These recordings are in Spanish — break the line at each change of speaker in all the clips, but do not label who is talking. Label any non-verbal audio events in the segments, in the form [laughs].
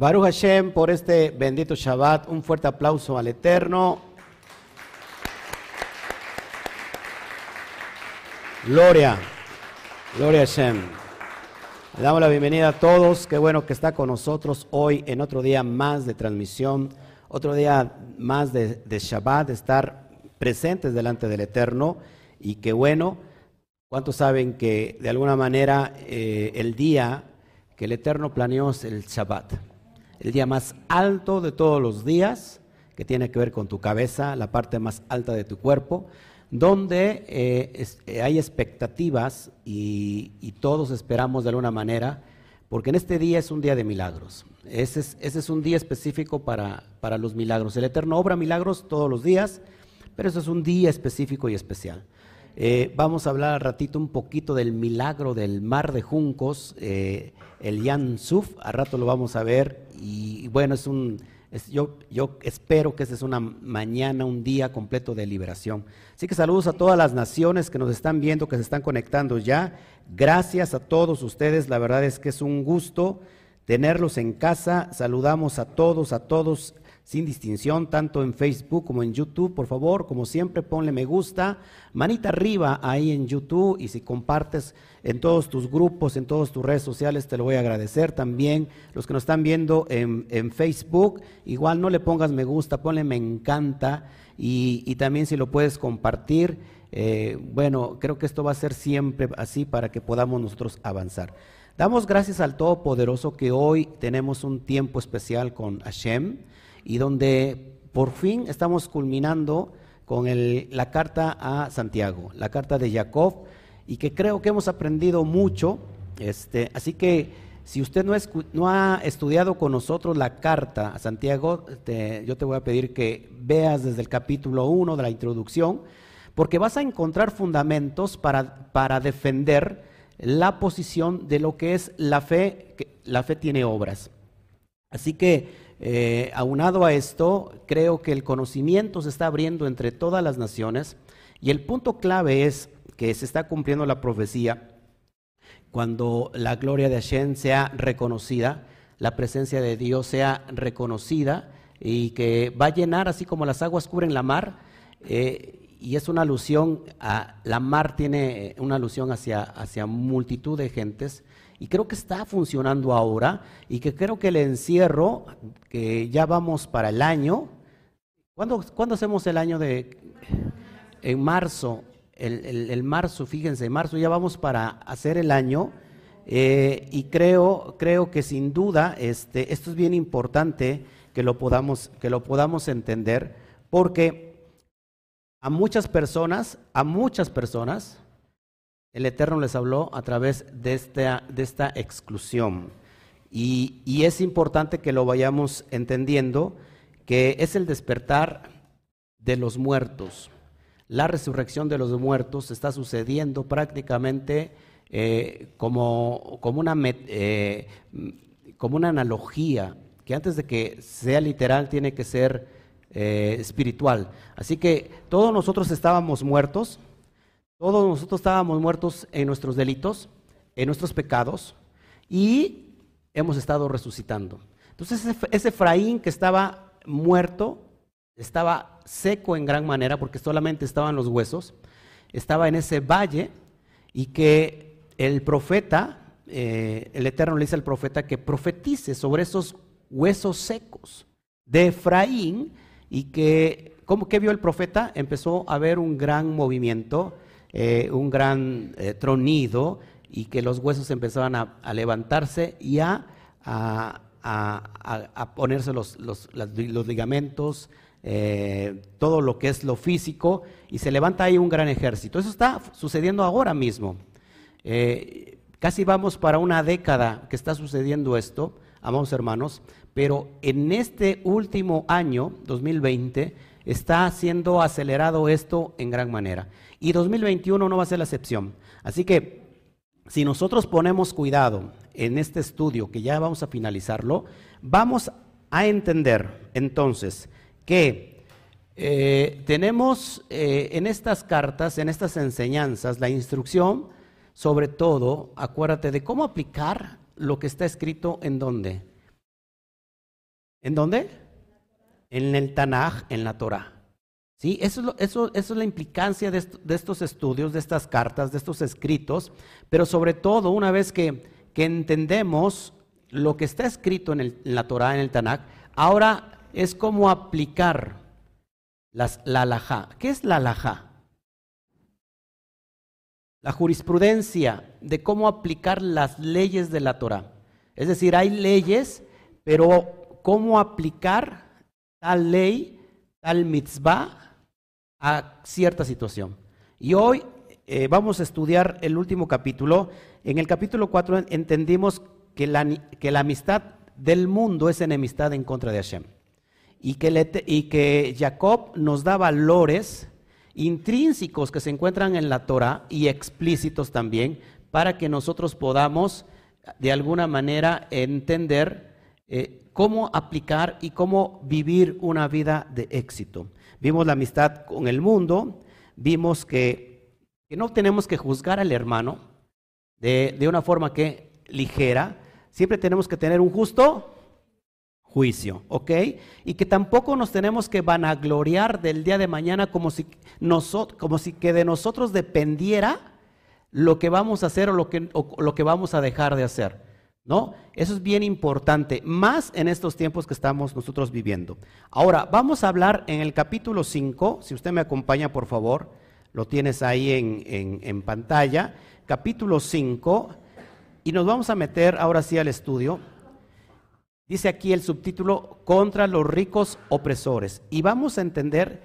Baruch Hashem por este bendito Shabbat. Un fuerte aplauso al Eterno. Gloria, gloria Hashem. Le damos la bienvenida a todos. Qué bueno que está con nosotros hoy en otro día más de transmisión, otro día más de, de Shabbat, de estar presentes delante del Eterno. Y qué bueno, ¿cuántos saben que de alguna manera eh, el día que el Eterno planeó es el Shabbat? El día más alto de todos los días, que tiene que ver con tu cabeza, la parte más alta de tu cuerpo donde eh, eh, hay expectativas y, todos esperamos de alguna manera, porque en este día es un día de milagros. Ese es, un día específico para, los milagros. El Eterno obra milagros todos los días, pero eso es un día específico y especial. Eh, vamos a hablar al ratito un poquito del milagro del mar de juncos, el Yan Suf, a rato lo vamos a ver, y bueno, es un yo, yo espero que esta es una mañana, un día completo de liberación. Así que saludos a todas las naciones que nos están viendo, que se están conectando ya. Gracias a todos ustedes. La verdad es que es un gusto tenerlos en casa. Saludamos a todos, a todos sin distinción, tanto en Facebook como en YouTube. Por favor, como siempre, ponle me gusta, manita arriba ahí en YouTube y si compartes en todos tus grupos, en todas tus redes sociales, te lo voy a agradecer también. Los que nos están viendo en, Facebook, igual no le pongas me gusta, ponle me encanta y, también si lo puedes compartir. Eh, bueno, creo que esto va a ser siempre así para que podamos nosotros avanzar. Damos gracias al Todopoderoso que hoy tenemos un tiempo especial con Hashem y donde por fin estamos culminando con la carta a Santiago, la carta de Jacob, y que creo que hemos aprendido mucho. Este, así que si usted no, no, ha estudiado con nosotros la carta a Santiago, yo te voy a pedir que veas desde el capítulo 1 de la introducción, porque vas a encontrar fundamentos para, para defender la posición de lo que es la fe, que la fe tiene obras. Así que eh, aunado a esto, creo que el conocimiento se está abriendo entre todas las naciones y el punto clave es que se está cumpliendo la profecía cuando la gloria de Hashem sea reconocida, la presencia de Dios sea reconocida y que va a llenar así como las aguas cubren la mar. Eh, y es una alusión a la mar tiene una alusión hacia, hacia multitud de gentes y creo que está funcionando ahora y que creo que el encierro, que ya vamos para el año, ¿cuándo, hacemos el año de...? En marzo, el, marzo, fíjense, en marzo ya vamos para hacer el año eh, y creo, creo que sin duda este, esto es bien importante que lo, podamos, que lo podamos entender porque a muchas personas, a muchas personas, el Eterno les habló a través de esta, de esta exclusión. Y, es importante que lo vayamos entendiendo, que es el despertar de los muertos. La resurrección de los muertos está sucediendo prácticamente eh, como, como, una, eh, como una analogía, que antes de que sea literal tiene que ser eh, espiritual. Así que todos nosotros estábamos muertos, todos nosotros estábamos muertos en nuestros delitos, en nuestros pecados, y hemos estado resucitando. Entonces ese Efraín que estaba muerto, estaba seco en gran manera porque solamente estaban los huesos, estaba en ese valle y que el profeta, eh, el Eterno le dice al profeta que profetice sobre esos huesos secos de Efraín y que, ¿cómo que vio el profeta? Empezó a ver un gran movimiento eh, un gran eh, tronido y que los huesos empezaban a, levantarse y a, ponerse los, ligamentos, eh, todo lo que es lo físico, y se levanta ahí un gran ejército. Eso está sucediendo ahora mismo. casi vamos para una década que está sucediendo esto, amados hermanos, pero en este último año, 2020, está siendo acelerado esto en gran manera. Y 2021 no va a ser la excepción. Así que si nosotros ponemos cuidado en este estudio, que ya vamos a finalizarlo, vamos a entender entonces que eh, tenemos eh, en estas cartas, en estas enseñanzas, la instrucción, sobre todo, acuérdate de cómo aplicar lo que está escrito en dónde. ¿En dónde? En el Tanaj, en la Torah. ¿Sí? Eso, es la implicancia de, estos estudios, de estas cartas, de estos escritos, pero sobre todo una vez que, entendemos lo que está escrito en, la Torah, en el Tanaj, ahora es cómo aplicar la alajá. ¿Qué es la alajá? La jurisprudencia de cómo aplicar las leyes de la Torah. Es decir, hay leyes, pero cómo aplicar tal ley, tal mitzvah a cierta situación. Y hoy eh, vamos a estudiar el último capítulo. En el capítulo 4 entendimos que la, que la amistad del mundo es enemistad en contra de Hashem y que, y que Jacob nos da valores intrínsecos que se encuentran en la Torah y explícitos también para que nosotros podamos de alguna manera entender eh, cómo aplicar y cómo vivir una vida de éxito. Vimos la amistad con el mundo, vimos que, no tenemos que juzgar al hermano de, de una forma que ligera, siempre tenemos que tener un justo juicio, ¿ok? Y que tampoco nos tenemos que vanagloriar del día de mañana como si, como si que de nosotros dependiera lo que vamos a hacer o lo que, lo que vamos a dejar de hacer, ¿no? Eso es bien importante, más en estos tiempos que estamos nosotros viviendo. Ahora, vamos a hablar en el capítulo 5, si usted me acompaña, por favor, lo tienes ahí en, en, en pantalla, capítulo 5, y nos vamos a meter ahora sí al estudio. Dice aquí el subtítulo, contra los ricos opresores. Y vamos a entender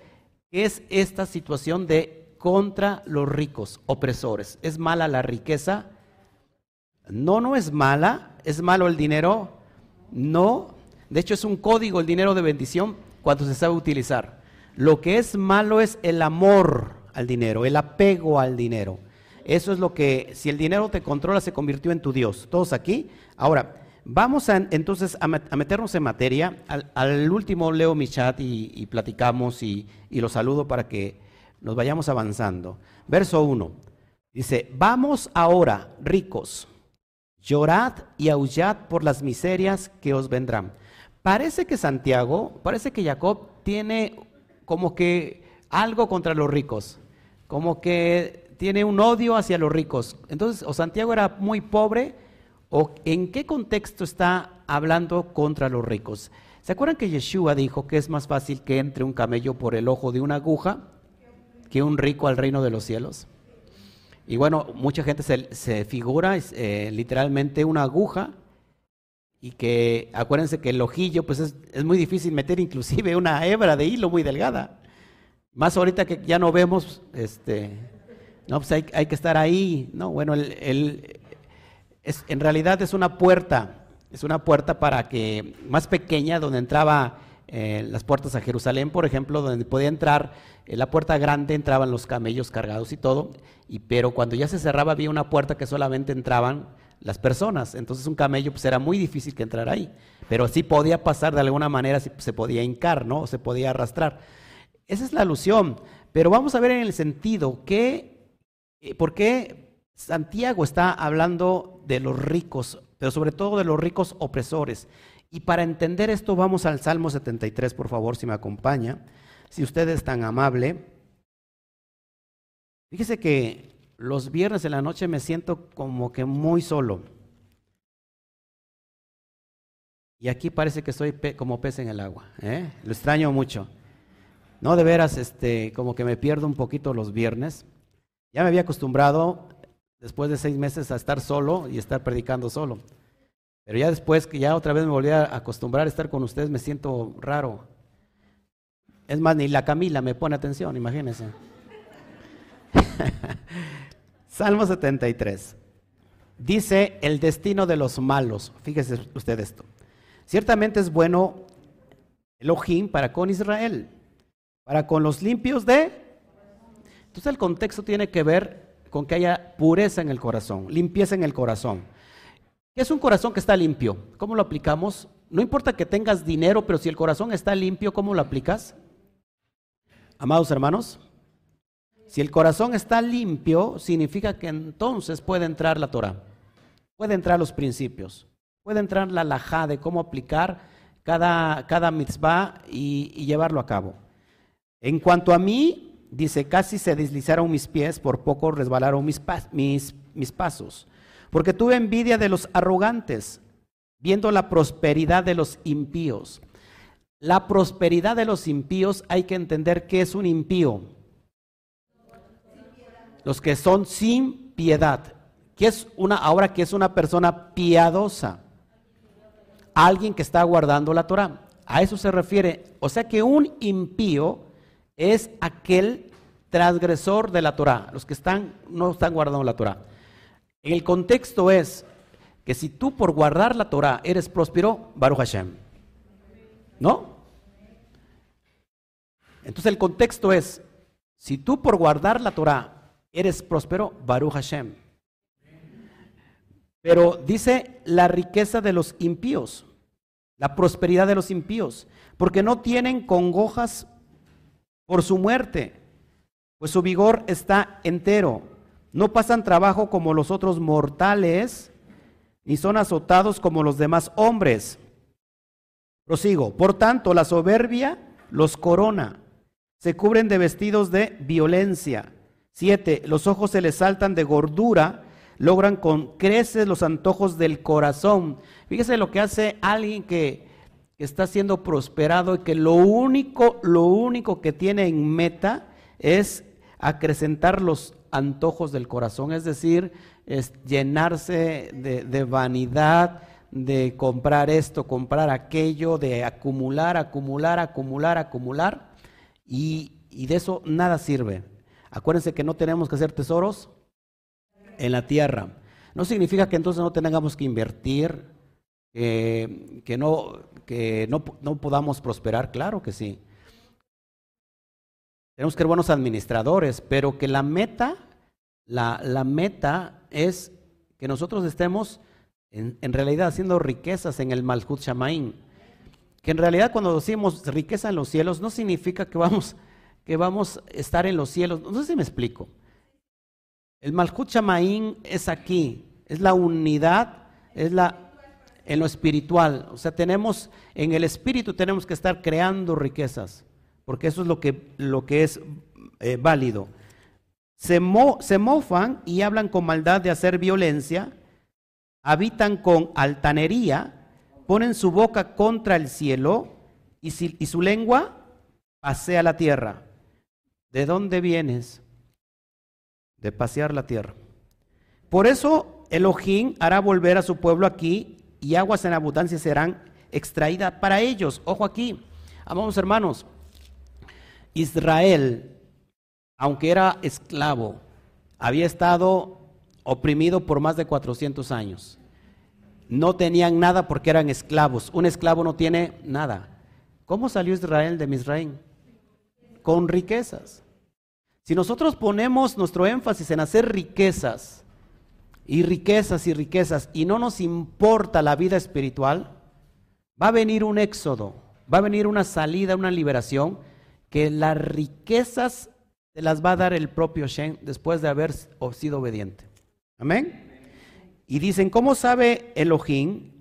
qué es esta situación de contra los ricos opresores. ¿Es mala la riqueza? No, no es mala. ¿Es malo el dinero? No. De hecho, es un código el dinero de bendición cuando se sabe utilizar. Lo que es malo es el amor al dinero, el apego al dinero. Eso es lo que, si el dinero te controla, se convirtió en tu Dios. Todos aquí. Ahora, Vamos a, entonces a, meternos en materia. Al, último leo mi chat y, platicamos y, y, lo saludo para que nos vayamos avanzando. Verso 1. Dice, vamos ahora, ricos, llorad y aullad por las miserias que os vendrán. Parece que Santiago, parece que Jacob tiene como que algo contra los ricos, como que tiene un odio hacia los ricos. Entonces, o Santiago era muy pobre, ¿O en qué contexto está hablando contra los ricos? ¿Se acuerdan que Yeshua dijo que es más fácil que entre un camello por el ojo de una aguja que un rico al reino de los cielos? Y bueno, mucha gente se, figura eh, literalmente una aguja y que acuérdense que el ojillo pues es, muy difícil meter inclusive una hebra de hilo muy delgada. Más ahorita que ya no vemos, este, no, pues hay, que estar ahí, ¿no? Bueno, el, en realidad es una puerta, es una puerta para que, más pequeña, donde entraba eh, las puertas a Jerusalén, por ejemplo, donde podía entrar, en la puerta grande entraban los camellos cargados y todo, y, pero cuando ya se cerraba había una puerta que solamente entraban las personas, entonces un camello pues era muy difícil que entrara ahí, pero sí podía pasar de alguna manera, se podía hincar, ¿no? O se podía arrastrar. Esa es la alusión, pero vamos a ver en el sentido que, eh, ¿por qué Santiago está hablando de los ricos, pero sobre todo de los ricos opresores. Y para entender esto vamos al Salmo 73, por favor, si me acompaña. Si usted es tan amable. Fíjese que los viernes en la noche me siento como que muy solo. Y aquí parece que soy como pez en el agua. ¿eh? Lo extraño mucho. No, de veras, este, como que me pierdo un poquito los viernes. Ya me había acostumbrado después de seis meses a estar solo y estar predicando solo. Pero ya después que ya otra vez me volví a acostumbrar a estar con ustedes, me siento raro. Es más, ni la Camila me pone atención, imagínense. [laughs] Salmo 73. Dice el destino de los malos. Fíjese usted esto. Ciertamente es bueno Elohim para con Israel, para con los limpios de... Entonces el contexto tiene que ver con que haya pureza en el corazón, limpieza en el corazón. ¿Qué es un corazón que está limpio? ¿Cómo lo aplicamos? No importa que tengas dinero, pero si el corazón está limpio, ¿cómo lo aplicas? Amados hermanos, si el corazón está limpio, significa que entonces puede entrar la Torah, puede entrar los principios, puede entrar la lajá de cómo aplicar cada, cada mitzvah y, llevarlo a cabo. En cuanto a mí, dice, casi se deslizaron mis pies, por poco resbalaron mis, mis, mis pasos, porque tuve envidia de los arrogantes, viendo la prosperidad de los impíos. La prosperidad de los impíos hay que entender qué es un impío. Los que son sin piedad. ¿Qué es una ahora que es una persona piadosa? Alguien que está guardando la Torah. A eso se refiere. O sea que un impío es aquel transgresor de la Torah, los que están no están guardando la Torah. El contexto es que si tú por guardar la Torah eres próspero, Baruch Hashem. ¿No? Entonces el contexto es, si tú por guardar la Torah eres próspero, Baruch Hashem. Pero dice la riqueza de los impíos, la prosperidad de los impíos, porque no tienen congojas por su muerte, pues su vigor está entero. No pasan trabajo como los otros mortales, ni son azotados como los demás hombres. Prosigo. Por tanto, la soberbia los corona. Se cubren de vestidos de violencia. Siete, los ojos se les saltan de gordura logran con creces los antojos del corazón. Fíjese lo que hace alguien que, está siendo prosperado y que lo único, lo único que tiene en meta es acrecentar los antojos del corazón, es decir, es llenarse de, vanidad, de comprar esto, comprar aquello, de acumular, acumular, acumular, acumular, y, de eso nada sirve. Acuérdense que no tenemos que hacer tesoros en la tierra. No significa que entonces no tengamos que invertir, que, no, que no, no, podamos prosperar, claro que sí. Tenemos que ser buenos administradores, pero que la meta, la, la meta es que nosotros estemos en, en, realidad haciendo riquezas en el Malhut Shamaim. Que en realidad cuando decimos riqueza en los cielos no significa que vamos, que vamos a estar en los cielos. No sé si me explico. El Malchut Shamaín es aquí, es la unidad, es la en lo espiritual. O sea, tenemos, en el espíritu tenemos que estar creando riquezas, porque eso es lo que, lo que es eh, válido. Se, mofan y hablan con maldad de hacer violencia, habitan con altanería, ponen su boca contra el cielo y, y su lengua pasea la tierra. ¿De dónde vienes? de pasear la tierra. Por eso Elohim hará volver a su pueblo aquí y aguas en abundancia serán extraídas para ellos. Ojo aquí, amados hermanos, Israel, aunque era esclavo, había estado oprimido por más de 400 años. No tenían nada porque eran esclavos. Un esclavo no tiene nada. ¿Cómo salió Israel de Misraín? Con riquezas. Si nosotros ponemos nuestro énfasis en hacer riquezas y riquezas y riquezas y no nos importa la vida espiritual, va a venir un éxodo, va a venir una salida, una liberación, que las riquezas se las va a dar el propio Shem después de haber sido obediente. Amén. Y dicen, ¿cómo sabe Elohim?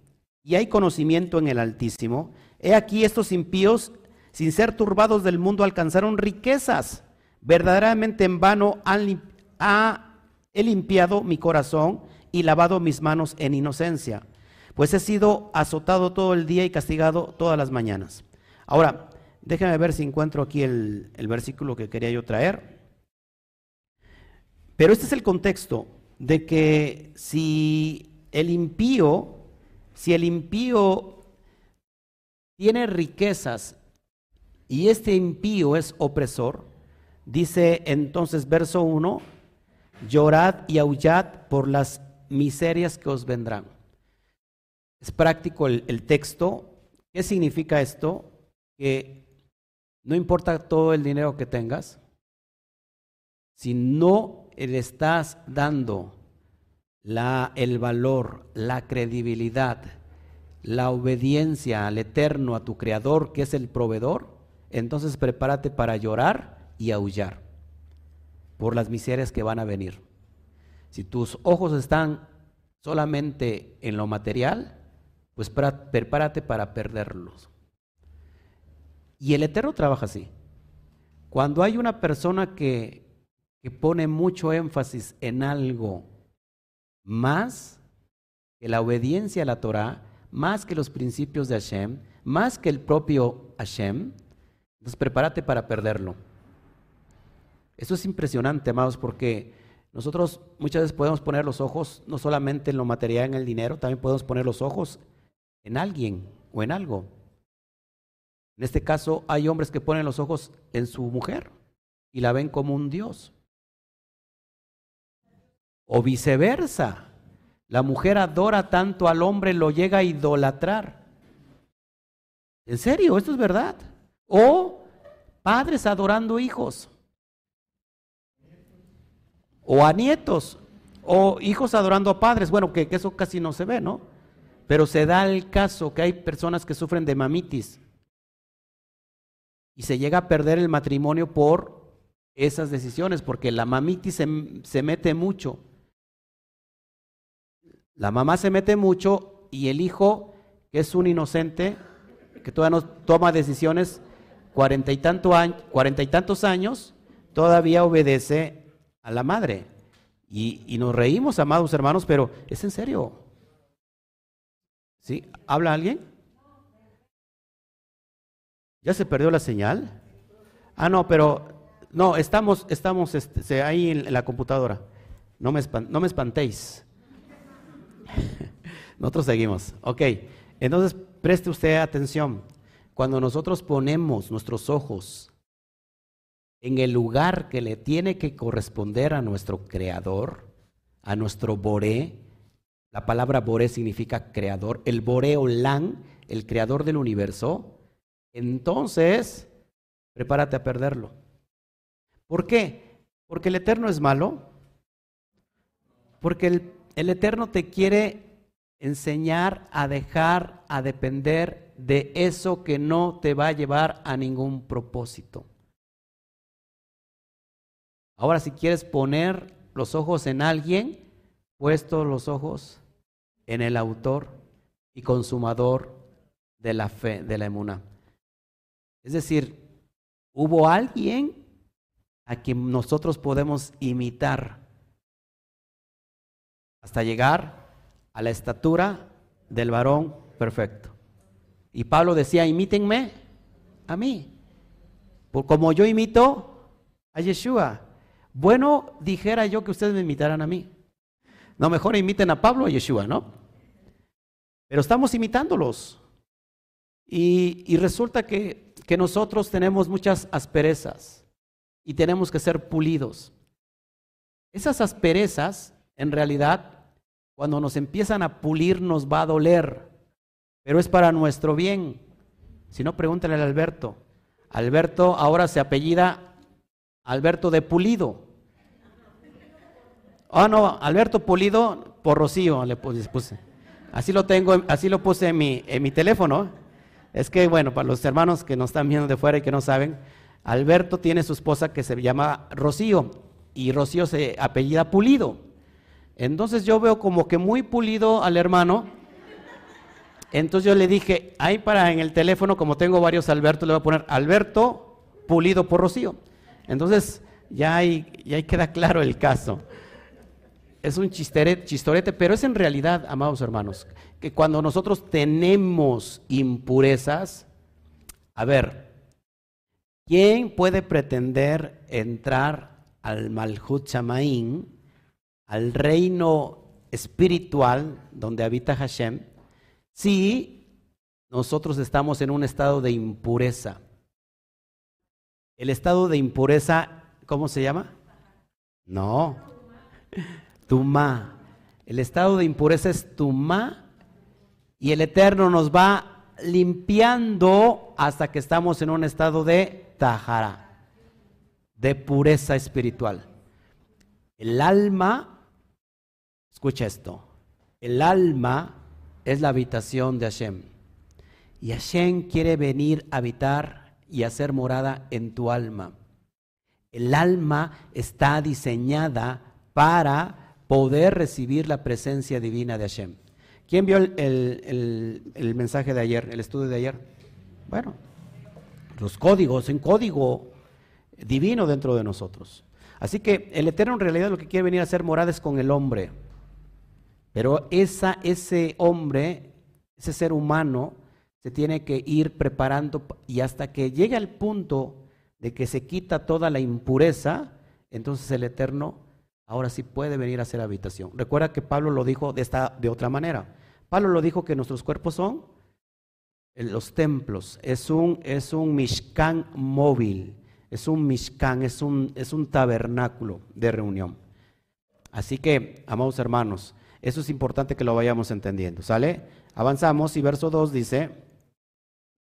Y hay conocimiento en el Altísimo. He aquí estos impíos, sin ser turbados del mundo, alcanzaron riquezas Verdaderamente en vano he limpiado mi corazón y lavado mis manos en inocencia, pues he sido azotado todo el día y castigado todas las mañanas. Ahora, déjenme ver si encuentro aquí el, el versículo que quería yo traer. Pero este es el contexto de que si el impío, si el impío tiene riquezas y este impío es opresor, Dice entonces verso 1, llorad y aullad por las miserias que os vendrán. Es práctico el, texto. ¿Qué significa esto? Que no importa todo el dinero que tengas, si no le estás dando el valor, la credibilidad, la obediencia al eterno, a tu creador, que es el proveedor, entonces prepárate para llorar y aullar por las miserias que van a venir. Si tus ojos están solamente en lo material, pues prepárate para perderlos. Y el Eterno trabaja así. Cuando hay una persona que, que pone mucho énfasis en algo más que la obediencia a la Torah, más que los principios de Hashem, más que el propio Hashem, entonces prepárate para perderlo. Eso es impresionante, amados, porque nosotros muchas veces podemos poner los ojos no solamente en lo material, en el dinero, también podemos poner los ojos en alguien o en algo. En este caso, hay hombres que ponen los ojos en su mujer y la ven como un dios. O viceversa. La mujer adora tanto al hombre, lo llega a idolatrar. En serio, esto es verdad. O padres adorando hijos. O a nietos. O hijos adorando a padres. Bueno, que, que eso casi no se ve, ¿no? Pero se da el caso que hay personas que sufren de mamitis. Y se llega a perder el matrimonio por esas decisiones, porque la mamitis se, se mete mucho. La mamá se mete mucho y el hijo, que es un inocente, que todavía no toma decisiones, cuarenta y, cuarenta y tantos años, todavía obedece a la madre. Y, y, nos reímos, amados hermanos, pero es en serio. ¿Sí? ¿Habla alguien? ¿Ya se perdió la señal? Ah, no, pero no, estamos, estamos este, ahí en la computadora. No me, no me espantéis. [laughs] Nosotros seguimos. Ok, entonces preste usted atención. Cuando nosotros ponemos nuestros ojos en el lugar que le tiene que corresponder a nuestro creador, a nuestro Boré, la palabra Boré significa creador, el Boré Olam, el creador del universo, entonces prepárate a perderlo. ¿Por qué? Porque el Eterno es malo, porque el el Eterno te quiere enseñar a dejar, a depender de eso que no te va a llevar a ningún propósito. Ahora, si quieres poner los ojos en alguien, puesto los ojos en el autor y consumador de la fe, de la emuna. Es decir, hubo alguien a quien nosotros podemos imitar hasta llegar a la estatura del varón perfecto. Y Pablo decía, imítenme a mí, por como yo imito a Yeshua. Bueno, dijera yo que ustedes me imitaran a mí. No, mejor imiten a Pablo a Yeshua, ¿no? Pero estamos imitándolos. Y resulta que, que nosotros tenemos muchas asperezas y tenemos que ser pulidos. Esas asperezas, en realidad, cuando nos empiezan a pulir nos va a doler, pero es para nuestro bien. Si no, pregúntale al Alberto. Alberto ahora se apellida Alberto de Pulido. Ah, no, Alberto Pulido por Rocío le puse. Así lo tengo, así lo puse en mi, en mi teléfono. Es que, bueno, para los hermanos que nos están viendo de fuera y que no saben, Alberto tiene su esposa que se llama Rocío y Rocío se apellida Pulido. Entonces yo veo como que muy pulido al hermano. Entonces yo le dije, ahí para en el teléfono, como tengo varios Alberto, le voy a poner Alberto pulido por Rocío. Entonces ya ahí, ya queda claro el caso. Es un chistorete, pero es en realidad, amados hermanos, que cuando nosotros tenemos impurezas, a ver, ¿quién puede pretender entrar al Malhut Chamaín al reino espiritual donde habita Hashem, si nosotros estamos en un estado de impureza. El estado de impureza, ¿cómo se llama? No, Tumá. El estado de impureza es Tumá y el Eterno nos va limpiando hasta que estamos en un estado de Tahara, de pureza espiritual. El alma Escucha esto. El alma es la habitación de Hashem. Y Hashem quiere venir a habitar y hacer morada en tu alma. El alma está diseñada para poder recibir la presencia divina de Hashem. ¿Quién vio el, mensaje de ayer, el estudio de ayer? Bueno, los códigos, en código divino dentro de nosotros. Así que el Eterno en realidad lo que quiere venir a hacer morades con el hombre. Pero esa, ese hombre, ese ser humano, se tiene que ir preparando y hasta que llegue al punto de que se quita toda la impureza, entonces el Eterno ahora sí puede venir a hacer habitación. Recuerda que Pablo lo dijo de, esta, de otra manera. Pablo lo dijo que nuestros cuerpos son los templos, es un, es un mishkan móvil, es un mishkan, es un, es un tabernáculo de reunión. Así que, amados hermanos, eso es importante que lo vayamos entendiendo, ¿sale? Avanzamos y verso 2 dice,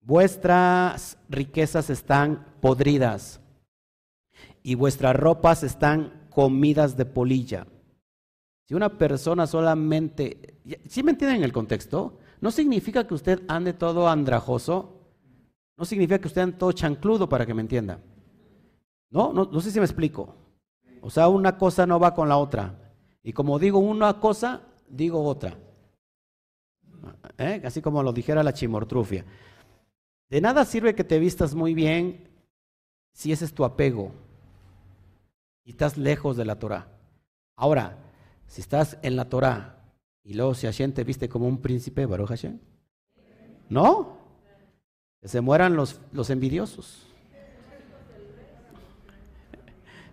vuestras riquezas están podridas y vuestras ropas están comidas de polilla. Si una persona solamente, ¿sí me entienden el contexto? No significa que usted ande todo andrajoso, no significa que usted ande todo chancludo para que me entienda. No, no, sé si me explico. O sea, una cosa no va con la otra. Y como digo una cosa, digo otra. ¿Eh? Así como lo dijera la chimortrufia. De nada sirve que te vistas muy bien si ese es tu apego estás lejos de la Torah. Ahora, si estás en la Torah y luego si Hashem te viste como un príncipe, Baruch Hashem. ¿No? Que se mueran los, los envidiosos.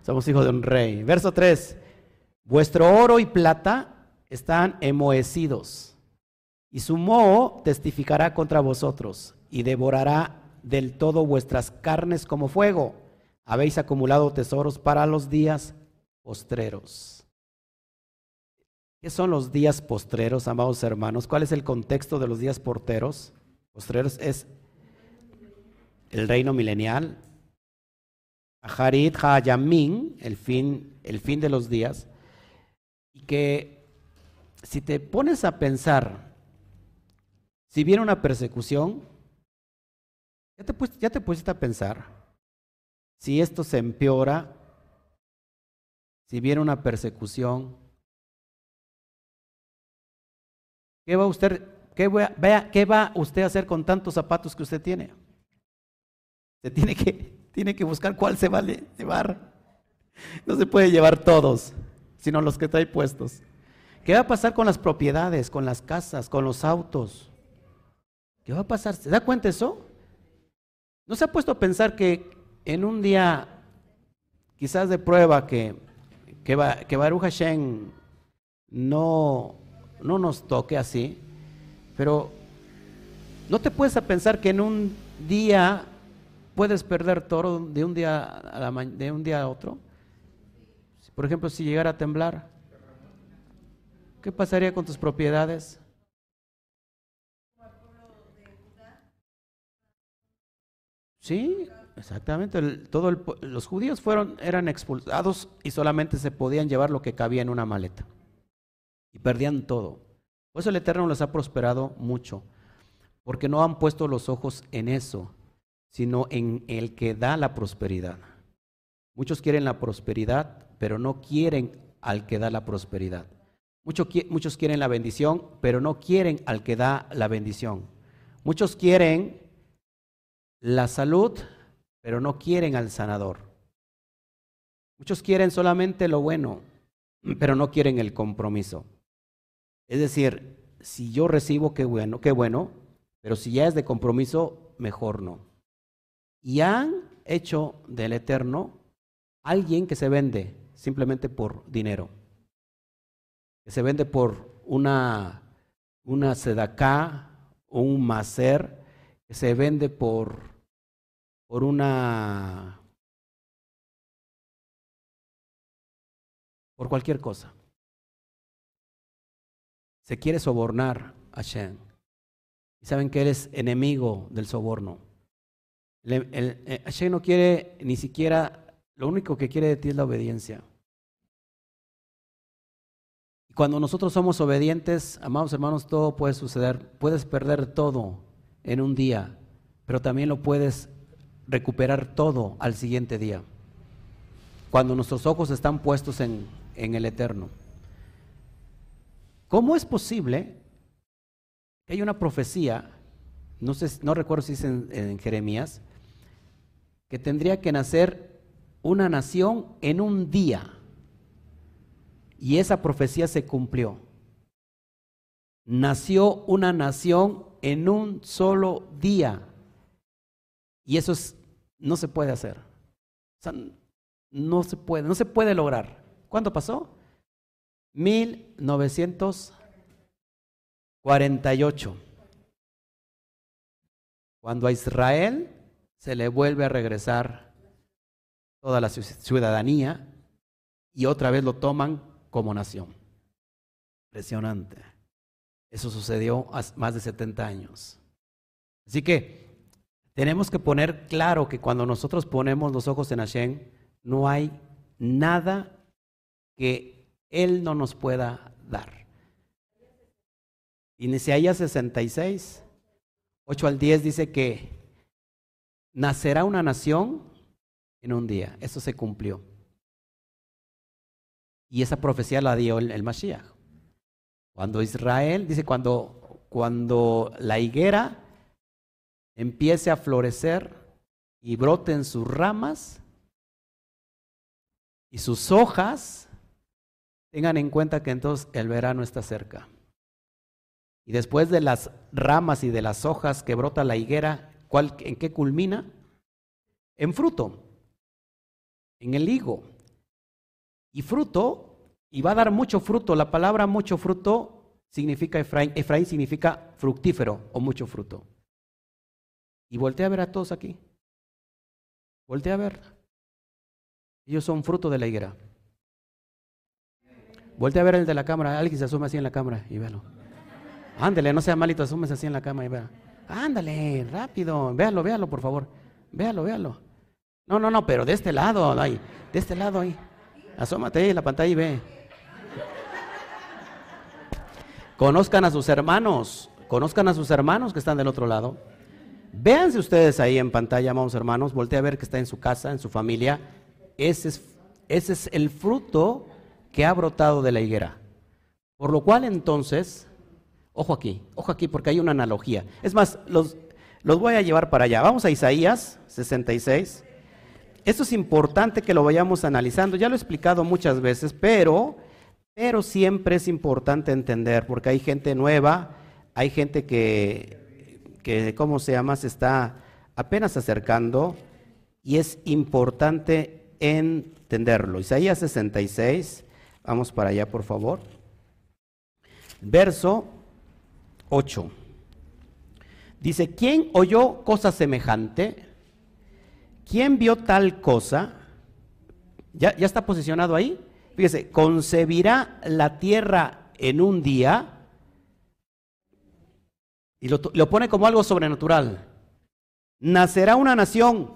Somos hijos de un rey. Verso 3. Vuestro oro y plata están emoecidos, y su moho testificará contra vosotros, y devorará del todo vuestras carnes como fuego. Habéis acumulado tesoros para los días postreros. ¿Qué son los días postreros, amados hermanos? ¿Cuál es el contexto de los días porteros? Postreros es el reino milenial. Hayamin, el fin, el fin de los días. Y que si te pones a pensar, si viene una persecución, ya te, ya te pusiste a pensar, si esto se empeora, si viene una persecución, ¿Qué va usted, qué qué va usted a hacer con tantos zapatos que usted tiene? Se tiene que, tiene que buscar cuál se va a llevar. No se puede llevar todos, sino los que trae puestos. ¿Qué va a pasar con las propiedades, con las casas, con los autos? ¿Qué va a pasar? ¿Se da cuenta eso? ¿No se ha puesto a pensar que en un día, quizás de prueba, que, que, que Baruch Hashem no no nos toque así, pero no te puedes pensar que en un día puedes perder todo de un día a, de un día a otro. Por ejemplo, si llegara a temblar, ¿qué pasaría con tus propiedades? Sí, exactamente. todo los judíos fueron, eran expulsados y solamente se podían llevar lo que cabía en una maleta y perdían todo. Por eso el Eterno les ha prosperado mucho, porque no han puesto los ojos en eso, sino en el que da la prosperidad. Muchos quieren la prosperidad, pero no quieren al que da la prosperidad. Muchos, muchos quieren la bendición, pero no quieren al que da la bendición. Muchos quieren la salud, pero no quieren al sanador. Muchos quieren solamente lo bueno, pero no quieren el compromiso. Es decir, si yo recibo, qué bueno, qué bueno, pero si ya es de compromiso, mejor no. Y han hecho del Eterno alguien que se vende simplemente por dinero, que se vende por una, una sedacá un macer, que se vende por, por una... por cualquier cosa se quiere sobornar a Shem. Y saben que él es enemigo del soborno. El, eh, Hashem no quiere ni siquiera, lo único que quiere de ti es la obediencia. Y cuando nosotros somos obedientes, amados hermanos, todo puede suceder. Puedes perder todo en un día, pero también lo puedes recuperar todo al siguiente día. Cuando nuestros ojos están puestos en, en el eterno. ¿Cómo es posible que hay una profecía, no, sé, no recuerdo si es en, Jeremías, que tendría que nacer una nación en un día. Y esa profecía se cumplió. Nació una nación en un solo día. Y eso no se puede hacer. no se puede, no se puede lograr. ¿Cuándo pasó? 1948. Cuando a Israel se le vuelve a regresar toda la ciudadanía y otra vez lo toman como nación. Impresionante. Eso sucedió hace más de 70 años. Así que tenemos que poner claro que cuando nosotros ponemos los ojos en Hashem, no hay nada que Él no nos pueda dar. En Isaías 66, 8 al 10 dice que nacerá una nación en un día. Eso se cumplió. Y esa profecía la dio el, Mashiach. Cuando Israel, dice, cuando, cuando la higuera empiece a florecer y broten sus ramas y sus hojas, tengan en cuenta que entonces el verano está cerca. Y después de las ramas y de las hojas que brota la higuera, ¿cuál, ¿en qué culmina? En fruto, en el higo. Y fruto, y va a dar mucho fruto. La palabra mucho fruto significa Efraín. Efraín significa fructífero o mucho fruto. Y voltea a ver a todos aquí. Voltea a ver. Ellos son fruto de la higuera. Voltea a ver el de la cámara. Alguien se asume así en la cámara y véalo. Ándale, no sea malito, asúmese así en la cámara y vea. Ándale, rápido. Véalo, véalo, por favor. Véalo, véalo. No, no, no, pero de este lado, ahí. De este lado ahí. Asómate ahí en la pantalla y ve. Conozcan a sus hermanos, conozcan a sus hermanos que están del otro lado. Véanse ustedes ahí en pantalla, amados hermanos, voltea a ver que está en su casa, en su familia. Ese es, ese es el fruto que ha brotado de la higuera. Por lo cual entonces, ojo aquí, ojo aquí porque hay una analogía. Es más, los, los voy a llevar para allá. Vamos a Isaías 66. Esto es importante que lo vayamos analizando. Ya lo he explicado muchas veces, pero pero siempre es importante entender, porque hay gente nueva, hay gente que, que ¿cómo se llama?, se está apenas acercando y es importante entenderlo. Isaías 66, vamos para allá, por favor. Verso 8. Dice, ¿quién oyó cosa semejante? ¿Quién vio tal cosa? ¿Ya, ya está posicionado ahí? Fíjese, concebirá la tierra en un día y lo, pone como algo sobrenatural. Nacerá una nación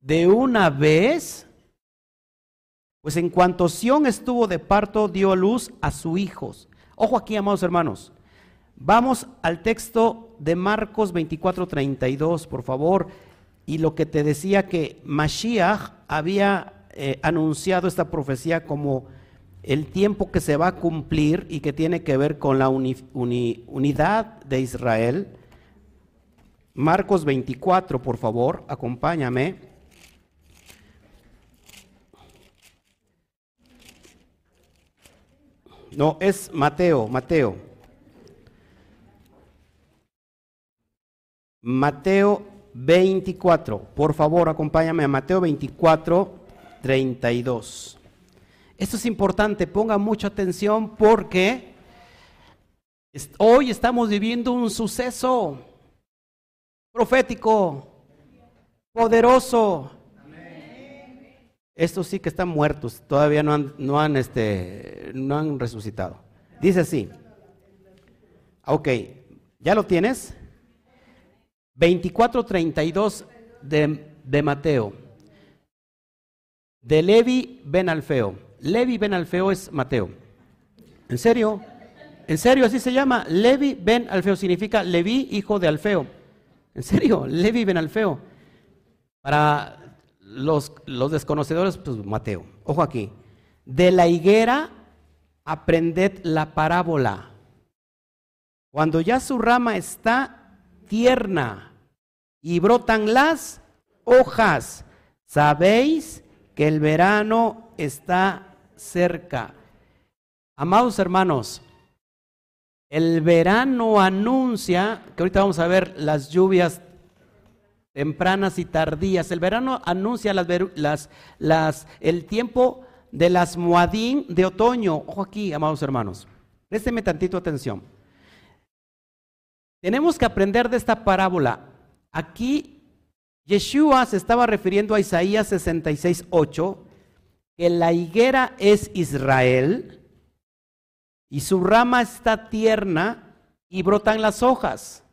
de una vez, pues en cuanto Sión estuvo de parto, dio luz a sus hijos. Ojo aquí, amados hermanos. Vamos al texto de Marcos 24, 32, por favor. Y lo que te decía que Mashiach había eh, anunciado esta profecía como el tiempo que se va a cumplir y que tiene que ver con la unidad de Israel. Marcos 24, por favor, acompáñame. No, es Mateo, Mateo. Mateo 24, por favor, acompáñame a Mateo 24, 32. Esto es importante, ponga mucha atención porque hoy estamos viviendo un suceso profético, poderoso. Estos sí que están muertos, todavía no han, no han, este, no han resucitado. Dice así. Ok, ¿ya lo tienes? 24:32 de, de Mateo de Levi Ben Alfeo. Levi Ben Alfeo es Mateo. ¿En serio? ¿En serio así se llama? Levi Ben Alfeo significa Levi, hijo de Alfeo. ¿En serio? [laughs] Levi Ben Alfeo. Para los, los desconocedores, pues Mateo. Ojo aquí. De la higuera aprended la parábola. Cuando ya su rama está tierna y brotan las hojas, Sabéis que el verano está cerca. Amados hermanos, el verano anuncia, que ahorita vamos a ver las lluvias tempranas y tardías. El verano anuncia las, el tiempo de las Moadín de otoño. Ojo aquí, amados hermanos. Présteme tantito atención. Tenemos que aprender de esta parábola. Aquí Yeshua se estaba refiriendo a Isaías 66, 8, que la higuera es Israel y su rama está tierna y brotan las hojas.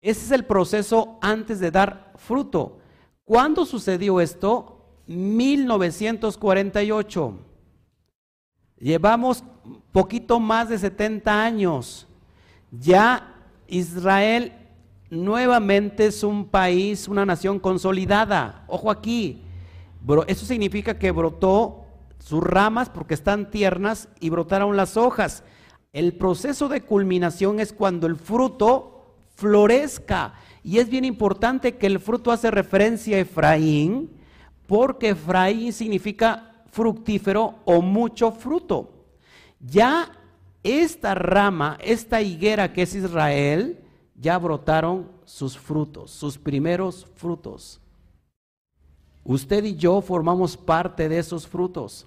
Ese es el proceso antes de dar fruto. ¿Cuándo sucedió esto? 1948. Llevamos poquito más de 70 años. Ya Israel nuevamente es un país, una nación consolidada. Ojo aquí. Eso significa que brotó sus ramas porque están tiernas y brotaron las hojas. El proceso de culminación es cuando el fruto florezca. Y es bien importante que el fruto hace referencia a Efraín, porque Efraín significa fructífero o mucho fruto. Ya esta rama, esta higuera que es Israel, ya brotaron sus frutos, sus primeros frutos. Usted y yo formamos parte de esos frutos.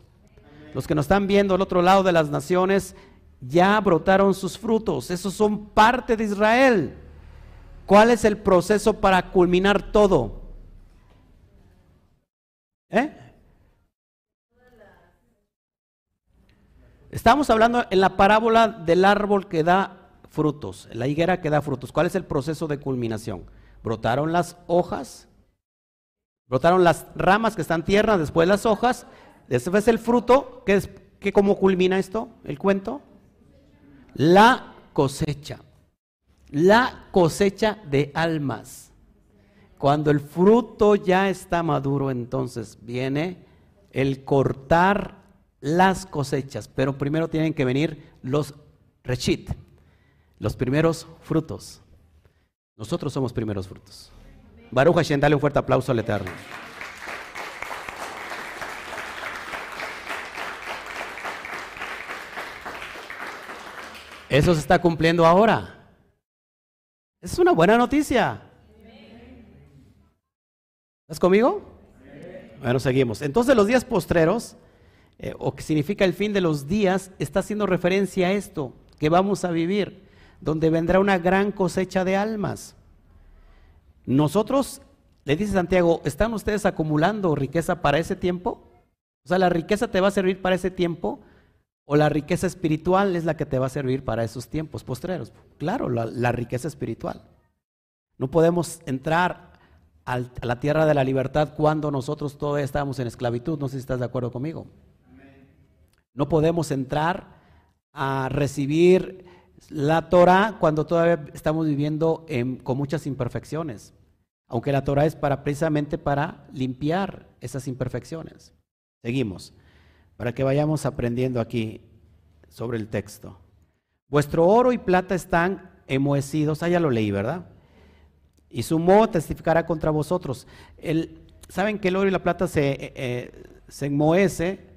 Los que nos están viendo al otro lado de las naciones ya brotaron sus frutos. Esos son parte de Israel. ¿Cuál es el proceso para culminar todo? ¿Eh? Estamos hablando en la parábola del árbol que da frutos, la higuera que da frutos. ¿Cuál es el proceso de culminación? Brotaron las hojas, brotaron las ramas que están tiernas, después las hojas, Después el fruto, ¿qué, es, qué cómo culmina esto, el cuento? La cosecha. La cosecha de almas. Cuando el fruto ya está maduro, entonces viene el cortar las cosechas. Pero primero tienen que venir los rechit, los primeros frutos. Nosotros somos primeros frutos. Baruch Hashem, dale un fuerte aplauso al Eterno. Eso se está cumpliendo ahora. Es una buena noticia. ¿Estás conmigo? Bueno, seguimos. Entonces los días postreros, eh, o que significa el fin de los días, está haciendo referencia a esto que vamos a vivir, donde vendrá una gran cosecha de almas. Nosotros, le dice Santiago, ¿están ustedes acumulando riqueza para ese tiempo? O sea, la riqueza te va a servir para ese tiempo o la riqueza espiritual es la que te va a servir para esos tiempos postreros. Claro, la, riqueza espiritual. No podemos entrar a la tierra de la libertad cuando nosotros todavía estamos en esclavitud. No sé si estás de acuerdo conmigo. No podemos entrar a recibir la Torah cuando todavía estamos viviendo con muchas imperfecciones. Aunque la Torah es para, precisamente para limpiar esas imperfecciones. Seguimos para que vayamos aprendiendo aquí sobre el texto. Vuestro oro y plata están enmohecidos, ah, ya lo leí, ¿verdad? Y su moho testificará contra vosotros. El, Saben que el oro y la plata se, eh, eh, se.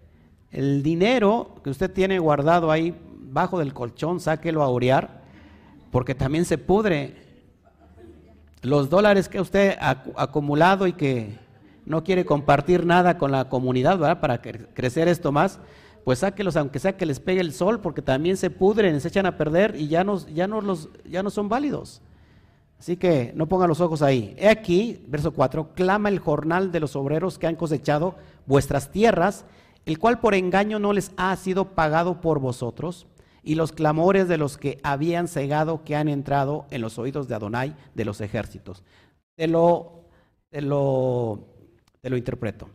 El dinero que usted tiene guardado ahí bajo del colchón, sáquelo a orear, porque también se pudre. Los dólares que usted ha acumulado y que no quiere compartir nada con la comunidad, ¿verdad? Para crecer esto más, pues sáquelos, aunque sea que les pegue el sol, porque también se pudren, se echan a perder y ya no, los, son válidos. Así que no pongan los ojos ahí. He aquí, verso 4, clama el jornal de los obreros que han cosechado vuestras tierras, el cual por engaño no les ha sido pagado por vosotros, y los clamores de los que habían cegado que han entrado en los oídos de Adonai de los ejércitos. Te lo, te lo te lo interpreto.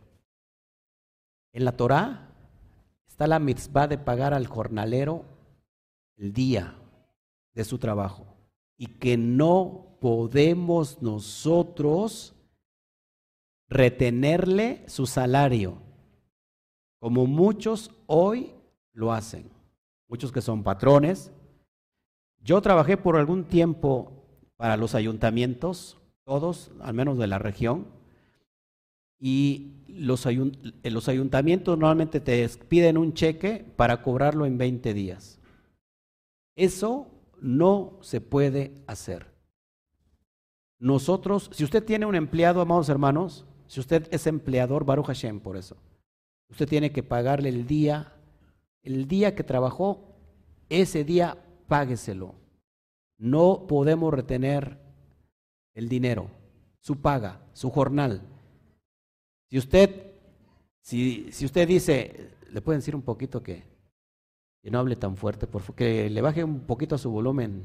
En la Torá está la mitzvah de pagar al jornalero el día de su trabajo y que no podemos nosotros retenerle su salario, como muchos hoy lo hacen, muchos que son patrones. Yo trabajé por algún tiempo para los ayuntamientos, todos, al menos de la región, y los, los ayuntamientos normalmente te piden un cheque para cobrarlo en 20 días. Eso no se puede hacer. Nosotros, si usted tiene un empleado, amados hermanos, si usted es empleador, Baruch Hashem, por eso, usted tiene que pagarle el día, el día que trabajó, ese día págueselo. No podemos retener el dinero, su paga, su jornal. Si usted, si, si usted dice, le pueden decir un poquito que, no hable tan fuerte, por que le baje un poquito a su volumen.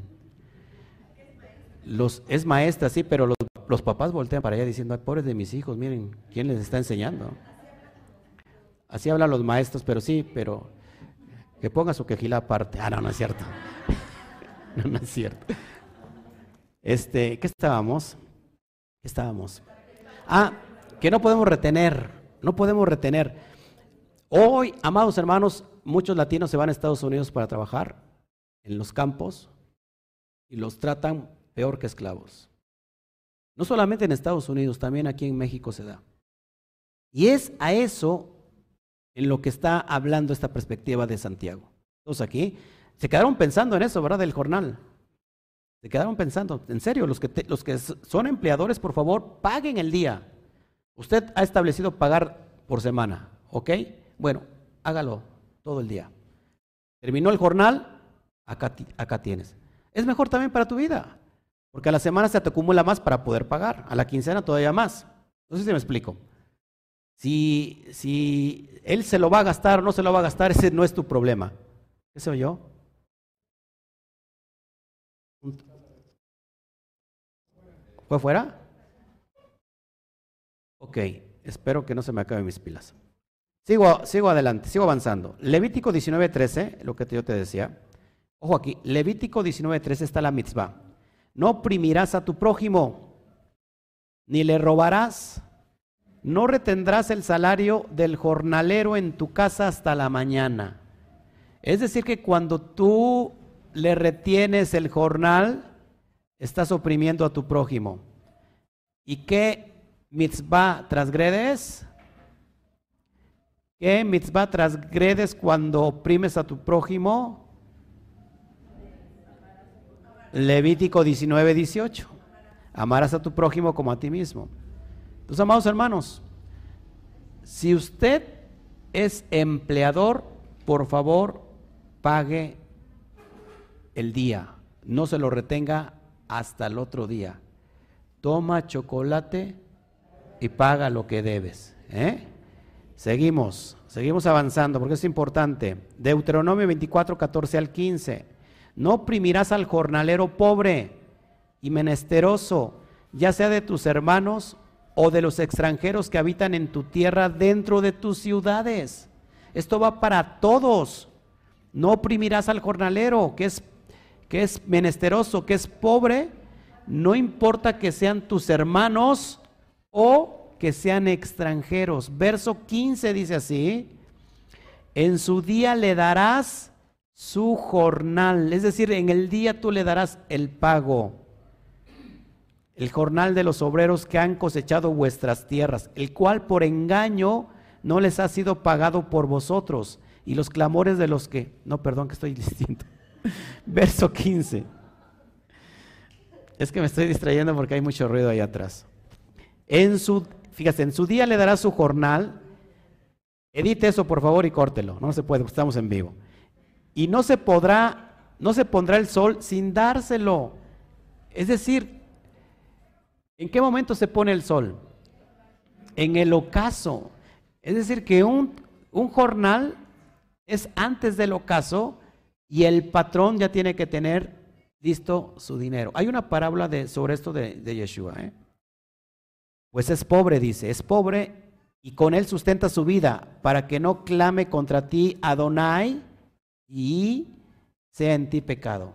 Los, es maestra, sí, pero los, los papás voltean para allá diciendo, Ay, pobres de mis hijos, miren, ¿quién les está enseñando? Así hablan los maestros, pero sí, pero que ponga su quejila aparte. Ah, no, no es cierto. [laughs] no, es cierto. Este, ¿qué estábamos? ¿Qué estábamos? Ah, que no podemos retener, no podemos retener. Hoy, amados hermanos, muchos latinos se van a Estados Unidos para trabajar en los campos y los tratan peor que esclavos. No solamente en Estados Unidos, también aquí en México se da. Y es a eso en lo que está hablando esta perspectiva de Santiago. Todos aquí se quedaron pensando en eso, ¿verdad? Del jornal. Se quedaron pensando, en serio, los que, los que son empleadores, por favor, paguen el día. Usted ha establecido pagar por semana, ¿ok? Bueno, hágalo todo el día. Terminó el jornal, acá, tienes. Es mejor también para tu vida, porque a la semana se te acumula más para poder pagar, a la quincena todavía más. No sé si me explico. Si, si él se lo va a gastar o no se lo va a gastar, ese no es tu problema. ¿Qué se oyó? ¿Fue fuera? Ok, espero que no se me acaben mis pilas. Sigo, sigo adelante, sigo avanzando. Levítico 19:13, lo que yo te decía. Ojo aquí, Levítico 19:13 está la mitzvah. No oprimirás a tu prójimo, ni le robarás, no retendrás el salario del jornalero en tu casa hasta la mañana. Es decir, que cuando tú le retienes el jornal, estás oprimiendo a tu prójimo. ¿Y qué mitzvah transgredes? ¿Qué mitzvah transgredes cuando oprimes a tu prójimo? Levítico 19, 18. Amarás a tu prójimo como a ti mismo. Entonces, amados hermanos, si usted es empleador, por favor, pague el día. No se lo retenga hasta el otro día. Toma chocolate y paga lo que debes. ¿eh? Seguimos, seguimos avanzando porque es importante. Deuteronomio 24, 14 al 15. No oprimirás al jornalero pobre y menesteroso, ya sea de tus hermanos o de los extranjeros que habitan en tu tierra dentro de tus ciudades. Esto va para todos. No oprimirás al jornalero que es, que es menesteroso, que es pobre, no importa que sean tus hermanos o que sean extranjeros. Verso 15 dice así, en su día le darás su jornal, es decir, en el día tú le darás el pago el jornal de los obreros que han cosechado vuestras tierras, el cual por engaño no les ha sido pagado por vosotros, y los clamores de los que, no, perdón que estoy [laughs] distinto. Verso 15. Es que me estoy distrayendo porque hay mucho ruido ahí atrás. En su, fíjate, en su día le dará su jornal. Edite eso por favor y córtelo. No se puede, estamos en vivo. Y no se podrá, no se pondrá el sol sin dárselo. Es decir, ¿En qué momento se pone el sol? En el ocaso. Es decir, que un, un jornal es antes del ocaso y el patrón ya tiene que tener listo su dinero. Hay una parábola de, sobre esto de, de Yeshua. ¿eh? Pues es pobre, dice, es pobre y con él sustenta su vida para que no clame contra ti Adonai y sea en ti pecado.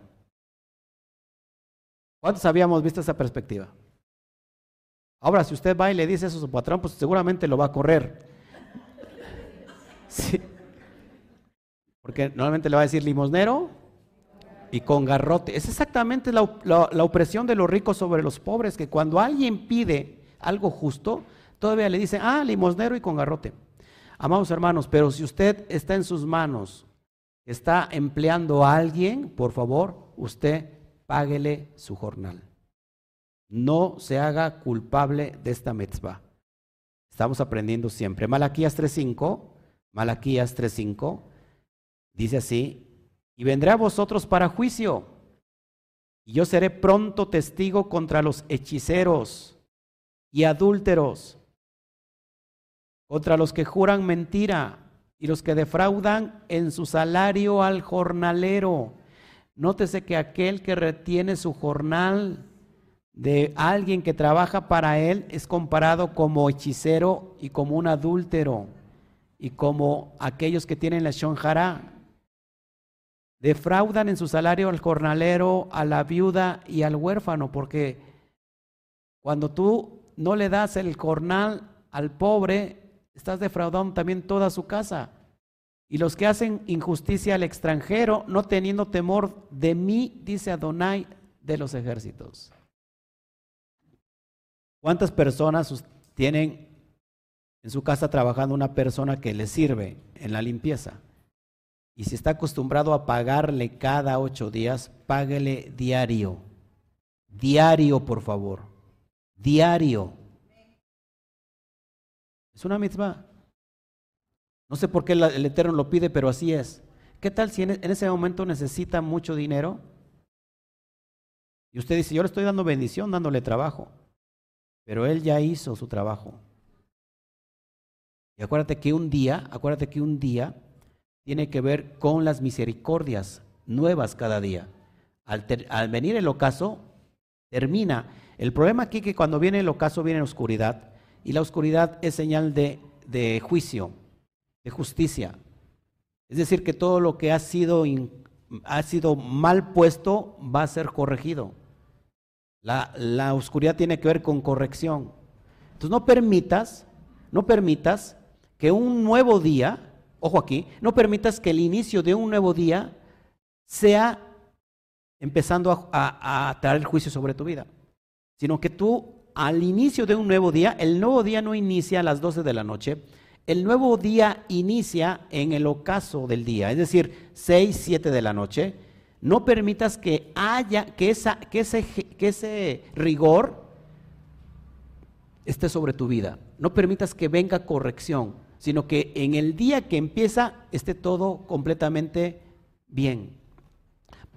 ¿Cuántos habíamos visto esa perspectiva? Ahora, si usted va y le dice eso a su patrón, pues seguramente lo va a correr. [laughs] Sí. Porque normalmente le va a decir limosnero y con garrote. Es exactamente la, opresión de los ricos sobre los pobres, que cuando alguien pide algo justo, Todavía le dicen, ah, limosnero y con garrote. Amados hermanos, pero si usted está en sus manos, está empleando a alguien, por favor, usted páguele su jornal. No se haga culpable de esta mitzvah. Estamos aprendiendo siempre. Malaquías 3.5, Malaquías 3.5, dice así, y vendré a vosotros para juicio, y yo seré pronto testigo contra los hechiceros y adúlteros, contra los que juran mentira y los que defraudan en su salario al jornalero. Nótese que aquel que retiene su jornal de alguien que trabaja para él es comparado como hechicero y como un adúltero y como aquellos que tienen la shonjara. Defraudan en su salario al jornalero, a la viuda y al huérfano, porque cuando tú no le das el jornal al pobre, estás defraudando también toda su casa. Y los que hacen injusticia al extranjero, no teniendo temor de mí, dice Adonai de los ejércitos. ¿Cuántas personas tienen en su casa trabajando una persona que le sirve en la limpieza? Y si está acostumbrado a pagarle cada ocho días, páguele diario. Diario, por favor. Diario. Es una mitzvah. No sé por qué el Eterno lo pide, pero así es. ¿Qué tal si en ese momento necesita mucho dinero? Y usted dice, yo le estoy dando bendición, dándole trabajo. Pero él ya hizo su trabajo. Y acuérdate que un día, acuérdate que un día tiene que ver con las misericordias nuevas cada día. Al, venir el ocaso, termina. El problema aquí es que cuando viene el ocaso viene la oscuridad. Y la oscuridad es señal de, de juicio, de justicia. Es decir, que todo lo que ha sido, ha sido mal puesto va a ser corregido. La, oscuridad tiene que ver con corrección. Entonces no permitas, no permitas que un nuevo día, ojo aquí, no permitas que el inicio de un nuevo día sea empezando a, traer juicio sobre tu vida, sino que tú al inicio de un nuevo día, el nuevo día no inicia a las 12 de la noche, el nuevo día inicia en el ocaso del día, es decir, 6, 7 de la noche, no permitas que haya, que, esa, que, ese, que ese rigor esté sobre tu vida. No permitas que venga corrección, sino que en el día que empieza esté todo completamente bien.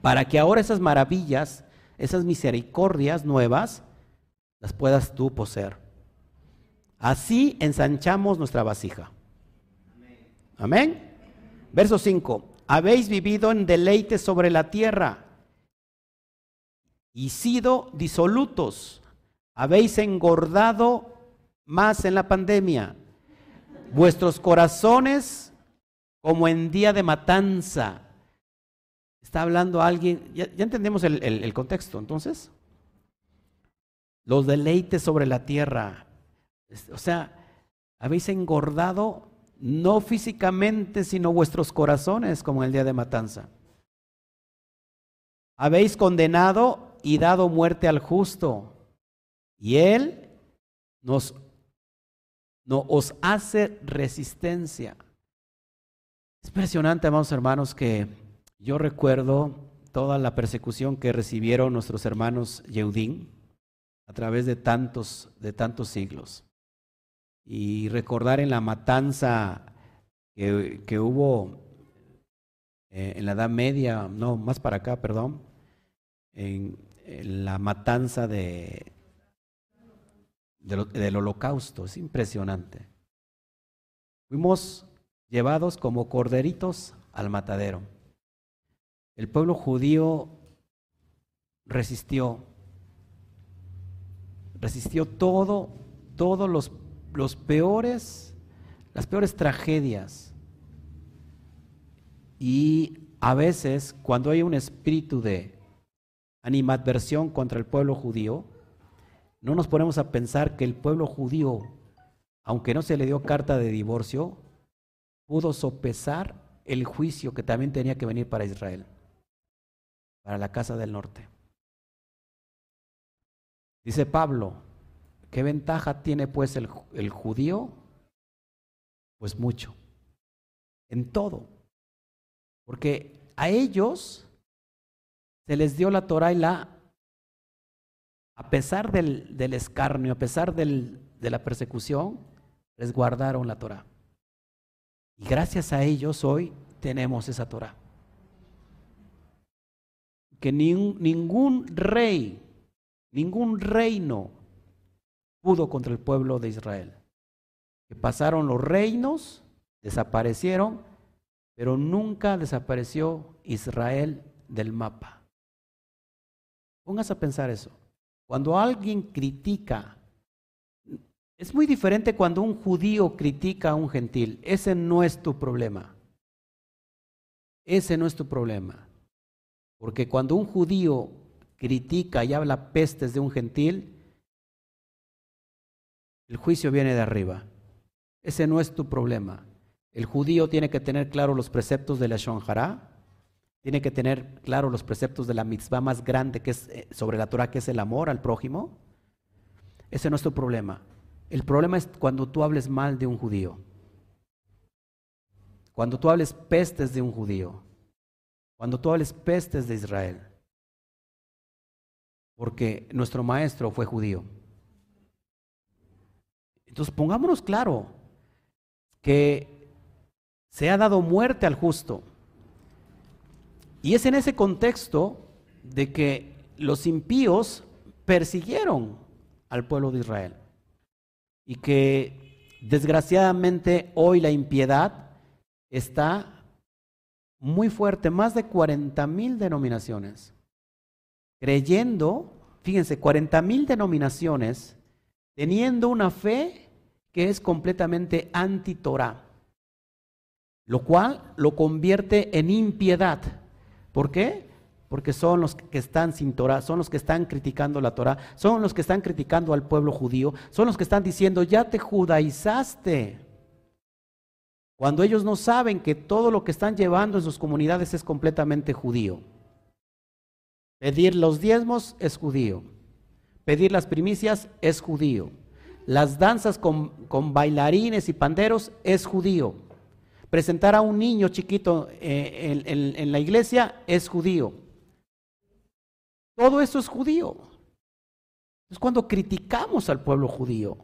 Para que ahora esas maravillas, esas misericordias nuevas, las puedas tú poseer. Así ensanchamos nuestra vasija. Amén. Verso 5 habéis vivido en deleite sobre la tierra y sido disolutos. Habéis engordado más en la pandemia. Vuestros corazones como en día de matanza. Está hablando alguien, ya, entendemos el, el contexto, entonces. Los deleites sobre la tierra. O sea, habéis engordado no físicamente, sino vuestros corazones, como en el día de matanza. Habéis condenado y dado muerte al justo, y él nos no os hace resistencia. Es impresionante, amados hermanos, que yo recuerdo toda la persecución que recibieron nuestros hermanos Yeudín a través de tantos, de tantos siglos y recordar en la matanza que, hubo eh, en la Edad Media, no, más para acá, perdón, en, la matanza de, del holocausto, es impresionante. Fuimos llevados como corderitos al matadero. El pueblo judío resistió, resistió todo, todos los los peores, las peores tragedias. Y a veces, cuando hay un espíritu de animadversión contra el pueblo judío, no nos ponemos a pensar que el pueblo judío, aunque no se le dio carta de divorcio, pudo sopesar el juicio que también tenía que venir para Israel, para la casa del norte. Dice Pablo, ¿Qué ventaja tiene pues el, judío? Pues mucho, en todo. Porque a ellos se les dio la Torah y la, a pesar del, del escarnio, a pesar del, de la persecución, les guardaron la Torah. Y gracias a ellos hoy tenemos esa Torah. Que ningún rey, ningún reino pudo contra el pueblo de Israel. Que pasaron los reinos, desaparecieron, pero nunca desapareció Israel del mapa. Póngase a pensar eso. Cuando alguien critica, es muy diferente cuando un judío critica a un gentil. Ese no es tu problema. Ese no es tu problema. Porque cuando un judío critica y habla pestes de un gentil, el juicio viene de arriba. Ese no es tu problema. El judío tiene que tener claro los preceptos de la Shonjara, tiene que tener claro los preceptos de la mitzvah más grande que es eh, sobre la Torah, que es el amor al prójimo. Ese no es tu problema. El problema es cuando tú hables mal de un judío. Cuando tú hables pestes de un judío. Cuando tú hables pestes de Israel. Porque nuestro maestro fue judío. Entonces pongámonos claro que se ha dado muerte al justo. Y es en ese contexto de que los impíos persiguieron al pueblo de Israel. Y que desgraciadamente hoy la impiedad está muy fuerte, más de 40 mil denominaciones, creyendo, fíjense, 40 mil denominaciones teniendo una fe que es completamente anti-Torah, lo cual lo convierte en impiedad. ¿Por qué? Porque son los que están sin Torah, son los que están criticando la Torah, son los que están criticando al pueblo judío, son los que están diciendo, ya te judaizaste. Cuando ellos no saben que todo lo que están llevando en sus comunidades es completamente judío. Pedir los diezmos es judío. Pedir las primicias es judío. Las danzas con, bailarines y panderos es judío. Presentar a un niño chiquito eh, en, la iglesia es judío. Todo eso es judío. Es cuando criticamos al pueblo judío.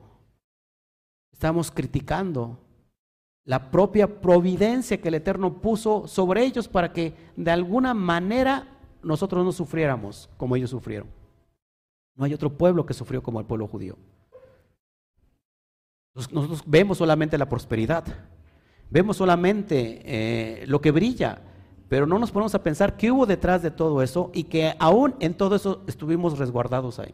Estamos criticando la propia providencia que el Eterno puso sobre ellos para que de alguna manera nosotros no sufriéramos como ellos sufrieron. No hay otro pueblo que sufrió como el pueblo judío. Nosotros vemos solamente la prosperidad, vemos solamente eh, lo que brilla, pero no nos ponemos a pensar qué hubo detrás de todo eso y que aún en todo eso estuvimos resguardados ahí.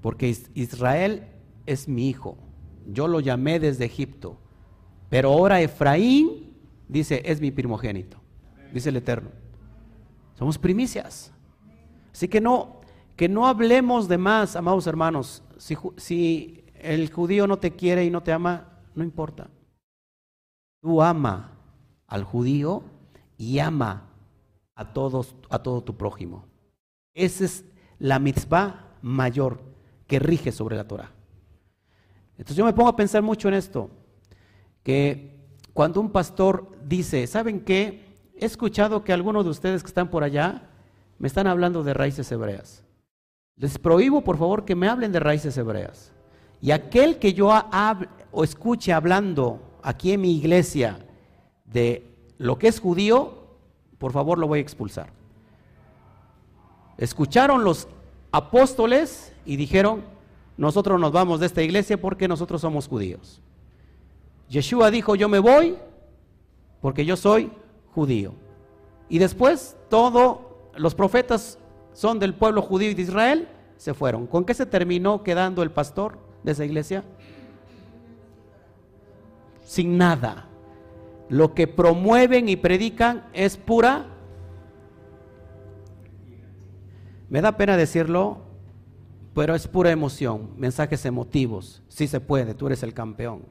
Porque Israel es mi hijo, yo lo llamé desde Egipto, pero ahora Efraín dice, es mi primogénito, dice el Eterno. Somos primicias. Así que no, que no hablemos de más, amados hermanos. Si, el judío no te quiere y no te ama, no importa. Tú ama al judío y ama a todos, a todo tu prójimo. Esa es la mitzvah mayor que rige sobre la Torah. Entonces yo me pongo a pensar mucho en esto, que cuando un pastor dice, ¿saben qué? He escuchado que algunos de ustedes que están por allá me están hablando de raíces hebreas. Les prohíbo, por favor, que me hablen de raíces hebreas. Y aquel que yo hable, o escuche hablando aquí en mi iglesia de lo que es judío, por favor lo voy a expulsar. Escucharon los apóstoles y dijeron, nosotros nos vamos de esta iglesia porque nosotros somos judíos. Yeshua dijo, yo me voy porque yo soy judío. Y después todo los profetas son del pueblo judío y de Israel, se fueron. ¿Con qué se terminó quedando el pastor de esa iglesia? Sin nada. Lo que promueven y predican es pura. Me da pena decirlo, pero es pura emoción, mensajes emotivos. Sí se puede, tú eres el campeón.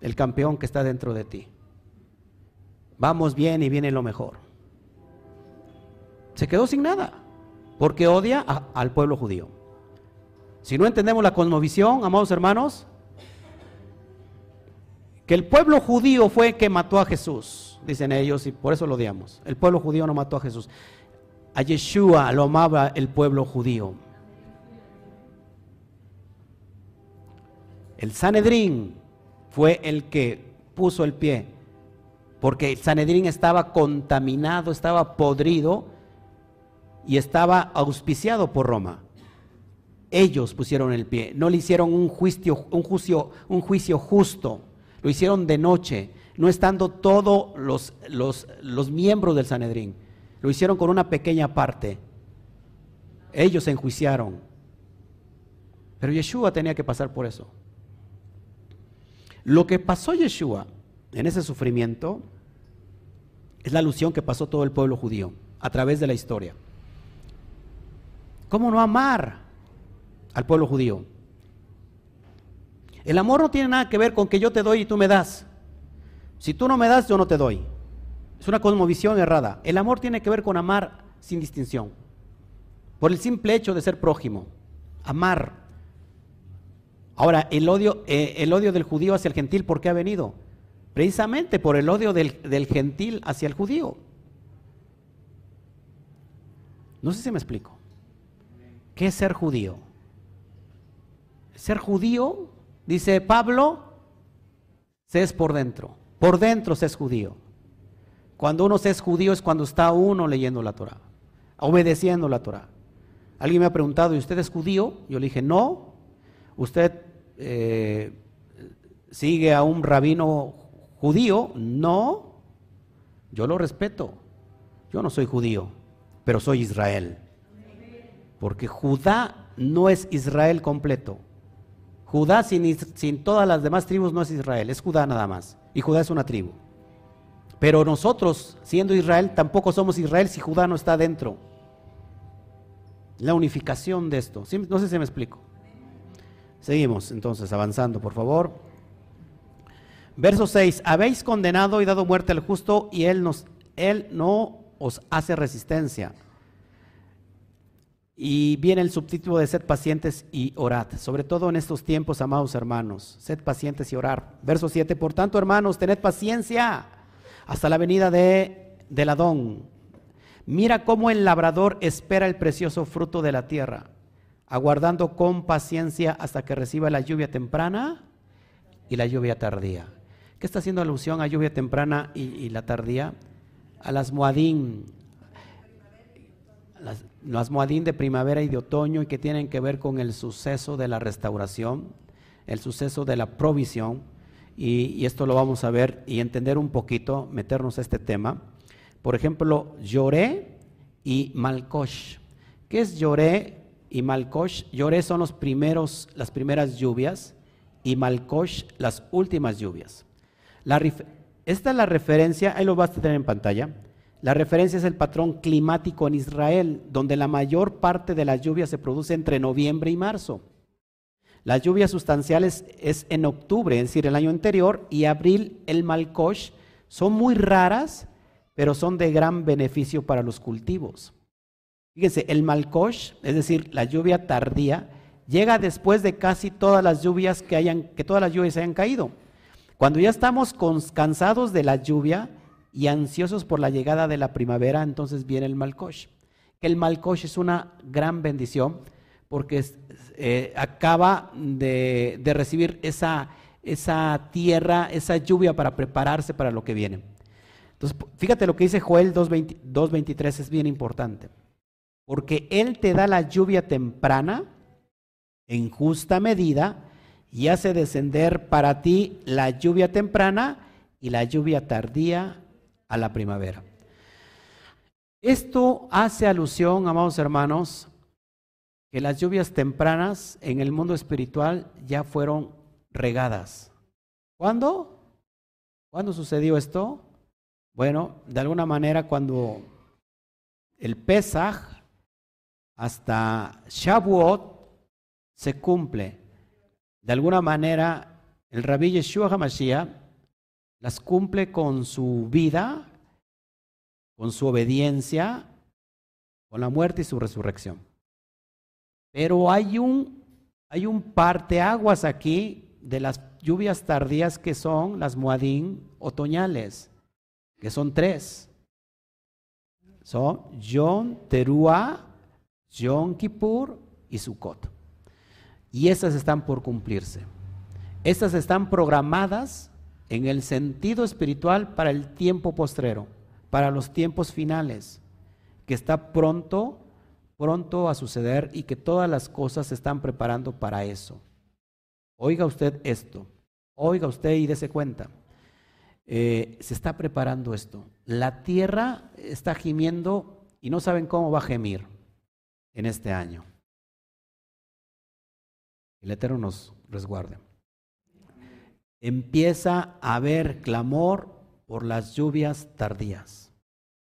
El campeón que está dentro de ti. Vamos bien y viene lo mejor se quedó sin nada, porque odia al pueblo judío. Si no entendemos la cosmovisión, amados hermanos, que el pueblo judío fue el que mató a Jesús, dicen ellos, y por eso lo odiamos. El pueblo judío no mató a Jesús. A Yeshua lo amaba el pueblo judío. El Sanedrín fue el que puso el pie, porque el Sanedrín estaba contaminado, estaba podrido y estaba auspiciado por Roma. Ellos pusieron el pie, no le hicieron un juicio, un juicio, un juicio justo, lo hicieron de noche, no estando todos los, miembros del Sanedrín, lo hicieron con una pequeña parte. Ellos se enjuiciaron. Pero Yeshua tenía que pasar por eso. Lo que pasó Yeshua en ese sufrimiento es la alusión que pasó todo el pueblo judío a través de la historia. ¿Cómo no amar al pueblo judío? El amor no tiene nada que ver con que yo te doy y tú me das. Si tú no me das, yo no te doy. Es una cosmovisión errada. El amor tiene que ver con amar sin distinción. Por el simple hecho de ser prójimo. Amar. Ahora, el odio, eh, el odio del judío hacia el gentil, ¿por qué ha venido? Precisamente por el odio del, del gentil hacia el judío. No sé si me explico. ¿Qué es ser judío? Ser judío, dice Pablo, se es por dentro. Por dentro se es judío. Cuando uno se es judío es cuando está uno leyendo la Torah, obedeciendo la Torah. Alguien me ha preguntado, ¿y usted es judío? Yo le dije, no. ¿Usted eh, sigue a un rabino judío? No. Yo lo respeto. Yo no soy judío, pero soy Israel. Porque Judá no es Israel completo. Judá sin, todas las demás tribus no es Israel, es Judá nada más. Y Judá es una tribu. Pero nosotros, siendo Israel, tampoco somos Israel si Judá no está dentro. La unificación de esto. No sé si me explico. Seguimos entonces avanzando, por favor. Verso 6. Habéis condenado y dado muerte al justo y él no os hace resistencia. Y viene el subtítulo de sed pacientes y orad, sobre todo en estos tiempos, amados hermanos, sed pacientes y orar. Verso 7, por tanto, hermanos, tened paciencia hasta la venida de, del Adón. Mira cómo el labrador espera el precioso fruto de la tierra, aguardando con paciencia hasta que reciba la lluvia temprana y la lluvia tardía. ¿Qué está haciendo alusión a lluvia temprana y, la tardía? A las moadín, las, las moadín de primavera y de otoño y que tienen que ver con el suceso de la restauración, el suceso de la provisión, y, esto lo vamos a ver y entender un poquito, meternos a este tema. Por ejemplo, Lloré y Malkosh. ¿Qué es Lloré y Malkosh? Lloré son los primeros, las primeras lluvias y Malkosh las últimas lluvias. Esta es la referencia, ahí lo vas a tener en pantalla. La referencia es el patrón climático en Israel, donde la mayor parte de las lluvias se produce entre noviembre y marzo. Las lluvias sustanciales es en octubre, es decir, el año anterior, y abril, el Malkosh, son muy raras, pero son de gran beneficio para los cultivos. Fíjense, el Malkosh, es decir, la lluvia tardía, llega después de casi todas las lluvias que hayan, que todas las lluvias hayan caído. Cuando ya estamos cansados de la lluvia, y ansiosos por la llegada de la primavera, entonces viene el Malkosh. El Malkosh es una gran bendición porque eh, acaba de, de recibir esa, esa, tierra, esa lluvia para prepararse para lo que viene. Entonces, fíjate lo que dice Joel 2.23, es bien importante. Porque Él te da la lluvia temprana en justa medida y hace descender para ti la lluvia temprana y la lluvia tardía a la primavera. Esto hace alusión, amados hermanos, que las lluvias tempranas en el mundo espiritual ya fueron regadas. ¿Cuándo? ¿Cuándo sucedió esto? Bueno, de alguna manera cuando el Pesaj hasta Shavuot se cumple. De alguna manera, el rabí Yeshua HaMashiach las cumple con su vida, con su obediencia, con la muerte y su resurrección. Pero hay un hay un parteaguas aquí de las lluvias tardías que son las muadín otoñales, que son tres. Son Yom Teruah, Yom Kippur y Sukkot. Y esas están por cumplirse. Estas están programadas en el sentido espiritual para el tiempo postrero, para los tiempos finales, que está pronto, pronto a suceder y que todas las cosas se están preparando para eso. Oiga usted esto, oiga usted y dése cuenta. Eh, se está preparando esto. La tierra está gimiendo y no saben cómo va a gemir en este año. El Eterno nos resguarde. Empieza a haber clamor por las lluvias tardías.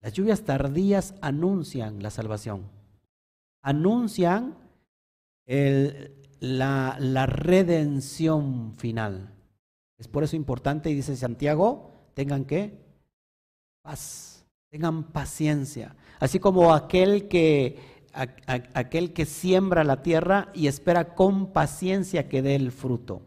Las lluvias tardías anuncian la salvación, anuncian la, la redención final. Es por eso importante, y dice Santiago, tengan que paz, tengan paciencia. Así como aquel que, aquel que siembra la tierra y espera con paciencia que dé el fruto.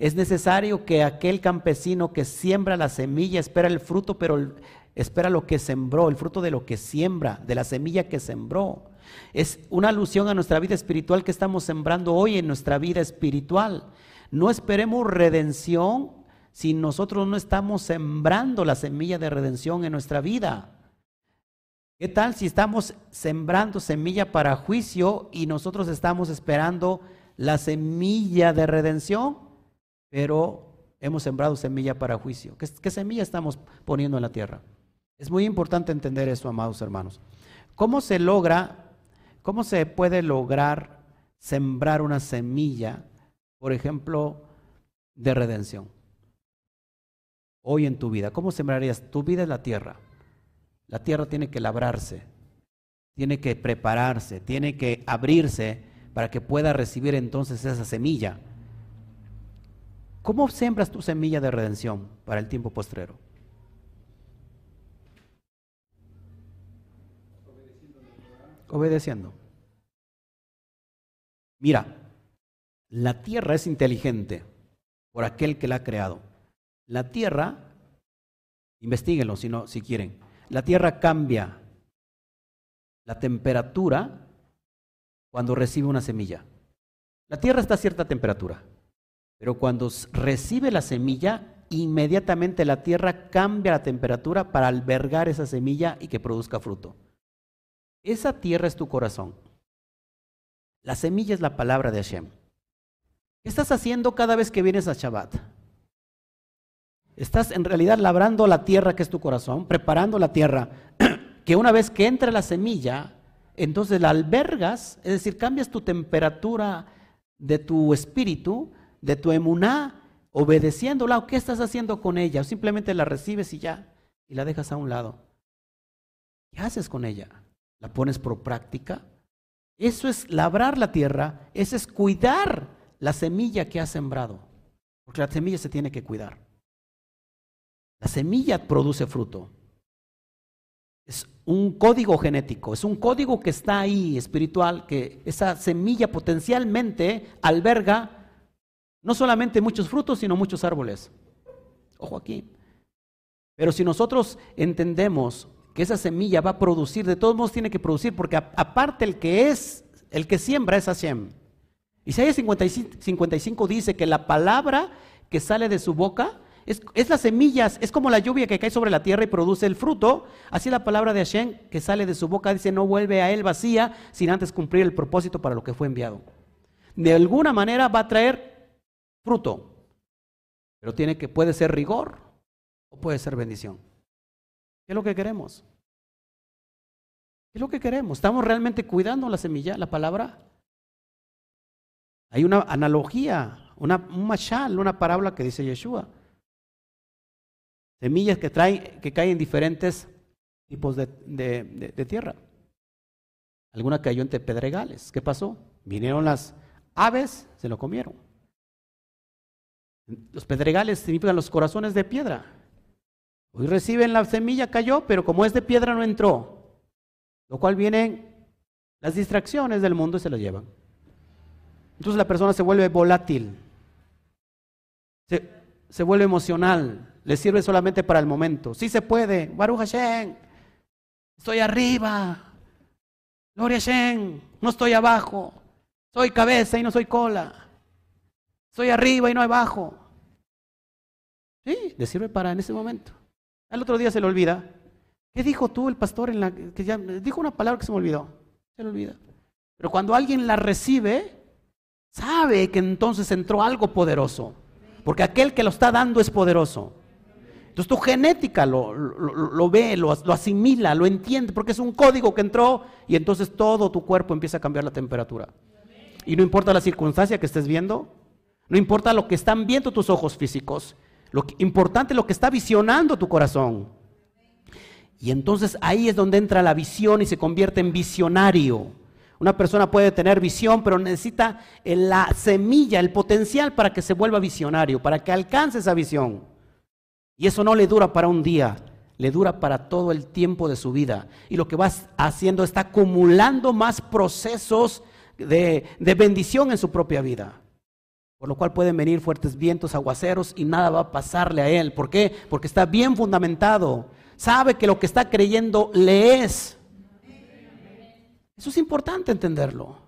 Es necesario que aquel campesino que siembra la semilla espera el fruto, pero espera lo que sembró, el fruto de lo que siembra, de la semilla que sembró. Es una alusión a nuestra vida espiritual que estamos sembrando hoy en nuestra vida espiritual. No esperemos redención si nosotros no estamos sembrando la semilla de redención en nuestra vida. ¿Qué tal si estamos sembrando semilla para juicio y nosotros estamos esperando la semilla de redención, pero hemos sembrado semilla para juicio? ¿Qué, semilla estamos poniendo en la tierra? Es muy importante entender eso, amados hermanos. ¿Cómo se logra, cómo se puede lograr sembrar una semilla, por ejemplo, de redención? Hoy en tu vida, ¿cómo sembrarías? Tu vida es la tierra. La tierra tiene que labrarse, tiene que prepararse, tiene que abrirse para que pueda recibir entonces esa semilla. ¿Cómo sembras tu semilla de redención para el tiempo postrero? Obedeciendo. Mira, la tierra es inteligente por aquel que la ha creado. La tierra, investiguenlo si, no, si quieren, la tierra cambia la temperatura cuando recibe una semilla. La tierra está a cierta temperatura, pero cuando recibe la semilla, inmediatamente la tierra cambia la temperatura para albergar esa semilla y que produzca fruto. Esa tierra es tu corazón. La semilla es la palabra de Hashem. ¿Qué estás haciendo cada vez que vienes a Shabbat? Estás en realidad labrando la tierra que es tu corazón, preparando la tierra, [clears throat] que una vez que entra la semilla, entonces la albergas, es decir, cambias tu temperatura de tu espíritu, de tu emuná, obedeciéndola, qué estás haciendo con ella, o simplemente la recibes y ya, y la dejas a un lado. ¿Qué haces con ella? ¿La pones por práctica? Eso es labrar la tierra, eso es cuidar la semilla que has sembrado, porque la semilla se tiene que cuidar. La semilla produce fruto. Es un código genético, es un código que está ahí espiritual, que esa semilla potencialmente alberga no solamente muchos frutos, sino muchos árboles. Ojo aquí. Pero si nosotros entendemos que esa semilla va a producir, de todos modos tiene que producir, porque aparte el que es, el que siembra es Hashem. Isaías 55 dice que la palabra que sale de su boca es, las semillas, es como la lluvia que cae sobre la tierra y produce el fruto. Así la palabra de Hashem que sale de su boca dice, no vuelve a él vacía sin antes cumplir el propósito para lo que fue enviado. De alguna manera va a traer fruto, pero tiene que, puede ser rigor o puede ser bendición. ¿Qué es lo que queremos? ¿Qué es lo que queremos? ¿Estamos realmente cuidando la semilla, la palabra? Hay una analogía, una, un mashal, una parábola que dice Yeshua. Semillas que, traen, que caen en diferentes tipos de, de, tierra. Alguna cayó entre pedregales. ¿Qué pasó? Vinieron las aves, se lo comieron. Los pedregales significan los corazones de piedra. Hoy reciben la semilla, cayó, pero como es de piedra no entró. Lo cual vienen las distracciones del mundo y se lo llevan. Entonces la persona se vuelve volátil, se, vuelve emocional, le sirve solamente para el momento. Sí se puede, Baruch Hashem, estoy arriba, Gloria Hashem, no estoy abajo, soy cabeza y no soy cola, soy arriba y no abajo. Sí, le sirve para en ese momento. Al otro día se le olvida. ¿Qué dijo tú el pastor en la que ya dijo una palabra que se me olvidó? Se le olvida. Pero cuando alguien la recibe, sabe que entonces entró algo poderoso. Porque aquel que lo está dando es poderoso. Entonces tu genética lo, lo, ve, lo, lo, asimila, lo entiende, porque es un código que entró y entonces todo tu cuerpo empieza a cambiar la temperatura. Y no importa la circunstancia que estés viendo, no importa lo que están viendo tus ojos físicos, lo importante es lo que está visionando tu corazón. Y entonces ahí es donde entra la visión y se convierte en visionario. Una persona puede tener visión, pero necesita la semilla, el potencial para que se vuelva visionario, para que alcance esa visión. Y eso no le dura para un día, le dura para todo el tiempo de su vida. Y lo que va haciendo está acumulando más procesos de, de bendición en su propia vida. Por lo cual pueden venir fuertes vientos, aguaceros y nada va a pasarle a él. ¿Por qué? Porque está bien fundamentado. Sabe que lo que está creyendo le es. Eso es importante entenderlo.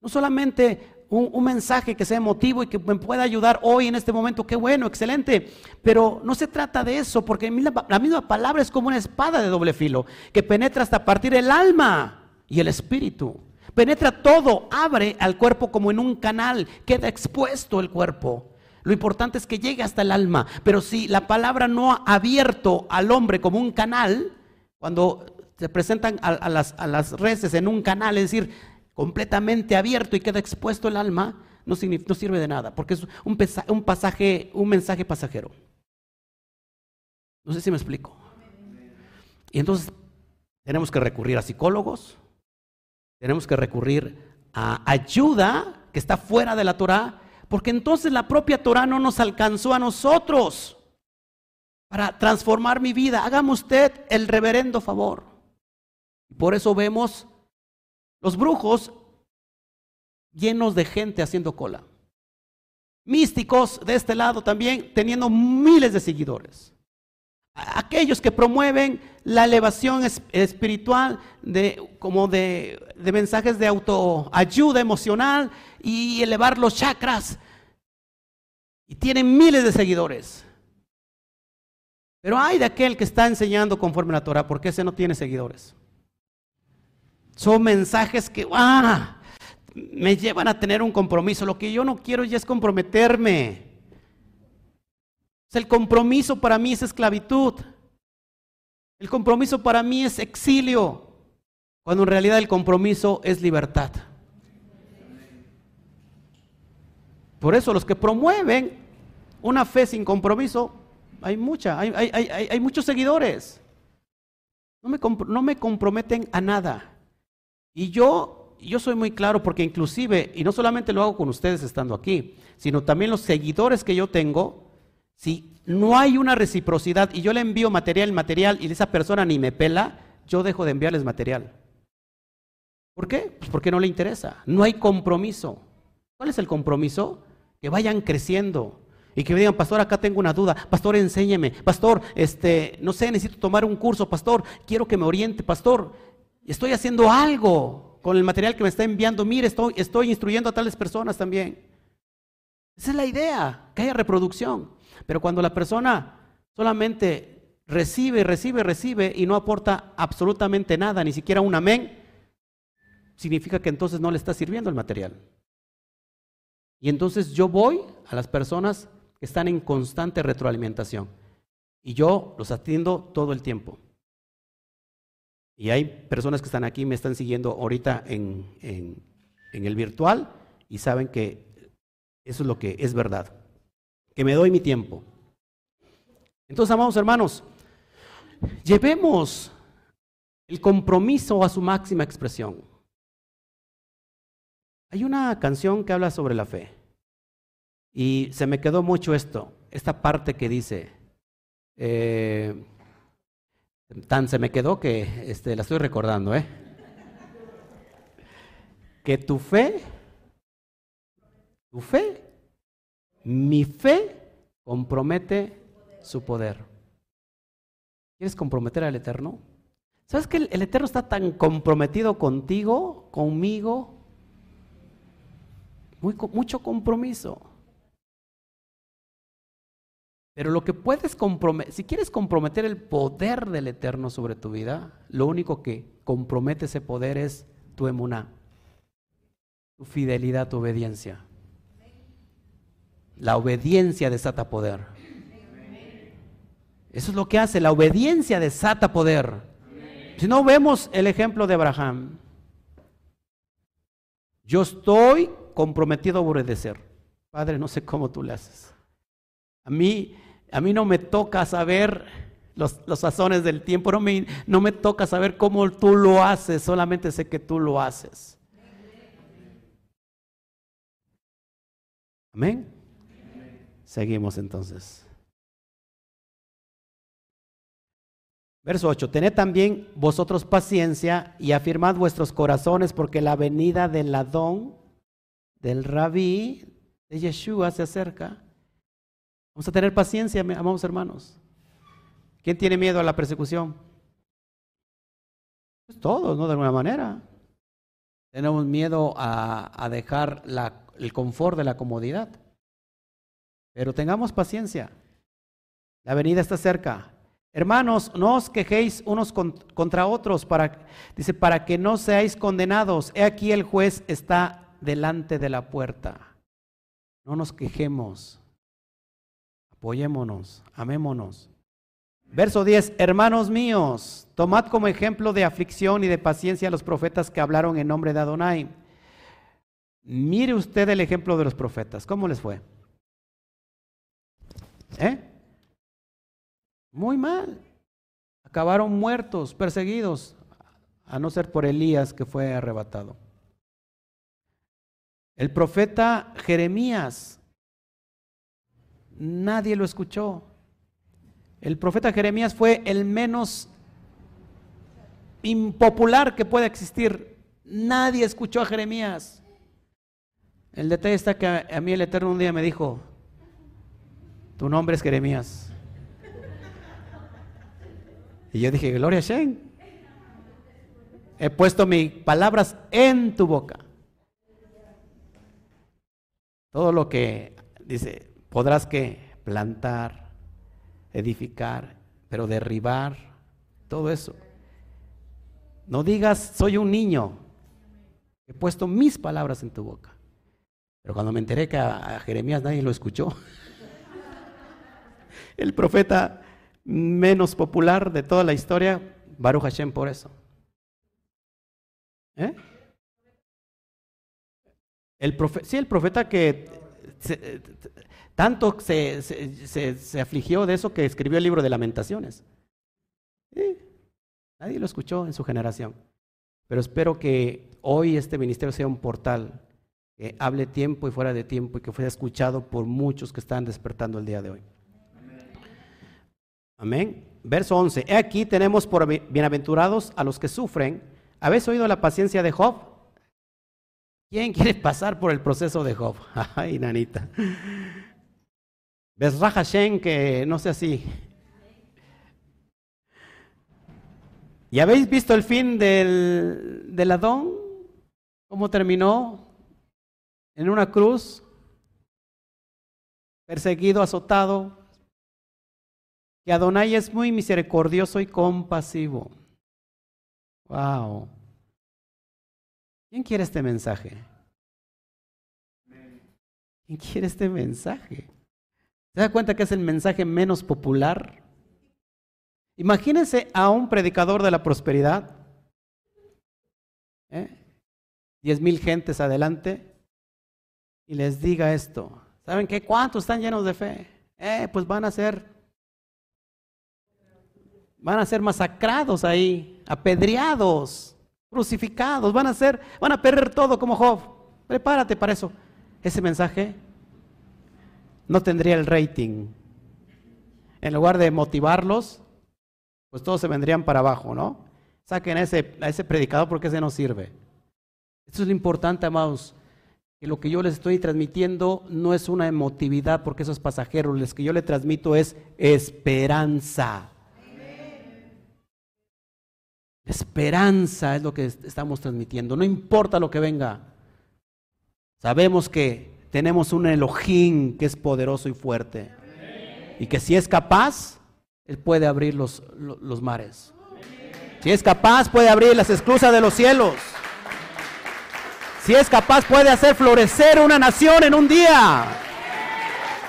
No solamente un, mensaje que sea emotivo y que me pueda ayudar hoy en este momento, qué bueno, excelente. Pero no se trata de eso, porque la misma palabra es como una espada de doble filo, que penetra hasta partir el alma y el espíritu. Penetra todo, abre al cuerpo como en un canal, queda expuesto el cuerpo. Lo importante es que llegue hasta el alma. Pero si la palabra no ha abierto al hombre como un canal, cuando se presentan a, las, a reces en un canal, es decir, completamente abierto y queda expuesto el alma, no, sirve de nada, porque es un, un pasaje, un mensaje pasajero. No sé si me explico. Y entonces tenemos que recurrir a psicólogos, tenemos que recurrir a ayuda que está fuera de la Torah, porque entonces la propia Torah no nos alcanzó a nosotros para transformar mi vida. Hágame usted el reverendo favor. Por eso vemos los brujos llenos de gente haciendo cola. Místicos de este lado también teniendo miles de seguidores aquellos que promueven la elevación espiritual de, como de, mensajes de autoayuda emocional y elevar los chakras. Y tienen miles de seguidores. Pero hay de aquel que está enseñando conforme a la Torah, porque ese no tiene seguidores. Son mensajes que ah, me llevan a tener un compromiso. Lo que yo no quiero ya es comprometerme el compromiso para mí es esclavitud. El compromiso para mí es exilio, cuando en realidad el compromiso es libertad. Por eso los que promueven una fe sin compromiso, hay mucha, hay, muchos seguidores. No me, no me, comprometen a nada. Y yo, yo soy muy claro porque inclusive, y no solamente lo hago con ustedes estando aquí, sino también los seguidores que yo tengo, si no hay una reciprocidad y yo le envío material, material y esa persona ni me pela, yo dejo de enviarles material. ¿Por qué? Pues porque no le interesa. No hay compromiso. ¿Cuál es el compromiso? Que vayan creciendo y que me digan, pastor, acá tengo una duda. Pastor, enséñeme. Pastor, este, no sé, necesito tomar un curso. Pastor, quiero que me oriente. Pastor, estoy haciendo algo con el material que me está enviando. Mire, estoy, estoy instruyendo a tales personas también. Esa es la idea, que haya reproducción. Pero cuando la persona solamente recibe, recibe, recibe y no aporta absolutamente nada, ni siquiera un amén, significa que entonces no le está sirviendo el material. Y entonces yo voy a las personas que están en constante retroalimentación. Y yo los atiendo todo el tiempo. Y hay personas que están aquí, me están siguiendo ahorita en, en, el virtual y saben que eso es lo que es verdad que me doy mi tiempo. Entonces, amados hermanos, llevemos el compromiso a su máxima expresión. Hay una canción que habla sobre la fe y se me quedó mucho esto, esta parte que dice, eh, tan se me quedó que este, la estoy recordando, ¿eh? Que tu fe Tu fe, mi fe compromete su poder. ¿Quieres comprometer al Eterno? ¿Sabes que el, Eterno está tan comprometido contigo, conmigo? mucho compromiso. Pero lo que puedes comprometer, si quieres comprometer el poder del Eterno sobre tu vida, lo único que compromete ese poder es tu emuná, tu fidelidad, tu obediencia. La obediencia desata poder. Eso es lo que hace, la obediencia desata poder. Si no vemos el ejemplo de Abraham, yo estoy comprometido a obedecer. Padre, no sé cómo tú le haces. A mí a mí no me toca saber los, sazones del tiempo, no me, no me toca saber cómo tú lo haces, solamente sé que tú lo haces. Amén. Seguimos entonces. Verso 8, tened también vosotros paciencia y afirmad vuestros corazones porque la venida del ladón, del rabí, de Yeshua se acerca. Vamos a tener paciencia, amados hermanos. ¿Quién tiene miedo a la persecución? Pues todos, ¿no? De alguna manera. Tenemos miedo a, dejar el confort de la comodidad. Pero tengamos paciencia. La venida está cerca. Hermanos, no os quejéis unos contra otros para, dice, para que no seáis condenados. He aquí el juez está delante de la puerta. No nos quejemos. Apoyémonos, amémonos. Verso 10, hermanos míos, tomad como ejemplo de aflicción y de paciencia a los profetas que hablaron en nombre de Adonai. Mire usted el ejemplo de los profetas, ¿cómo les fue? ¿Eh? Muy mal. Acabaron muertos, perseguidos, a no ser por Elías que fue arrebatado. El profeta Jeremías Nadie lo escuchó. El profeta Jeremías fue el menos impopular que pueda existir. Nadie escuchó a Jeremías. El detalle está que a, mí el Eterno un día me dijo, tu nombre es Jeremías. Y yo dije, Gloria a Shen. He puesto mis palabras en tu boca. Todo lo que dice, Podrás que plantar, edificar, pero derribar, todo eso. No digas, soy un niño. He puesto mis palabras en tu boca. Pero cuando me enteré que a, Jeremías nadie lo escuchó, [laughs] el profeta menos popular de toda la historia, Baruch Hashem por eso. ¿Eh? El sí, el profeta que tanto se, se, afligió de eso que escribió el libro de lamentaciones. nadie lo escuchó en su generación. Pero espero que hoy este ministerio sea un portal que hable tiempo y fuera de tiempo y que fuera escuchado por muchos que están despertando el día de hoy. Amén. Verso 11. He aquí tenemos por bienaventurados a los que sufren. ¿Habéis oído la paciencia de Job? ¿Quién quiere pasar por el proceso de Job? [laughs] Ay, nanita. Besra Hashem, que no sé así. ¿Y habéis visto el fin del, del Adón? ¿Cómo terminó? En una cruz, perseguido, azotado. Que Adonai es muy misericordioso y compasivo. Wow. ¿Quién quiere este mensaje? ¿Quién quiere este mensaje? ¿Se da cuenta que es el mensaje menos popular? Imagínense a un predicador de la prosperidad, ¿eh? diez mil gentes adelante, y les diga esto. ¿Saben qué? ¿Cuántos están llenos de fe? Eh, pues van a ser, van a ser masacrados ahí, apedreados, crucificados, van a ser, van a perder todo como Job. Prepárate para eso. Ese mensaje no tendría el rating. En lugar de motivarlos, pues todos se vendrían para abajo, ¿no? Saquen a ese, ese predicador porque ese no sirve. Esto es lo importante, amados. que lo que yo les estoy transmitiendo no es una emotividad porque eso es pasajero, lo que yo le transmito es esperanza. Esperanza es lo que estamos transmitiendo, no importa lo que venga. Sabemos que tenemos un Elohim que es poderoso y fuerte. Y que si es capaz, Él puede abrir los, los mares. Si es capaz, puede abrir las esclusas de los cielos. Si es capaz, puede hacer florecer una nación en un día.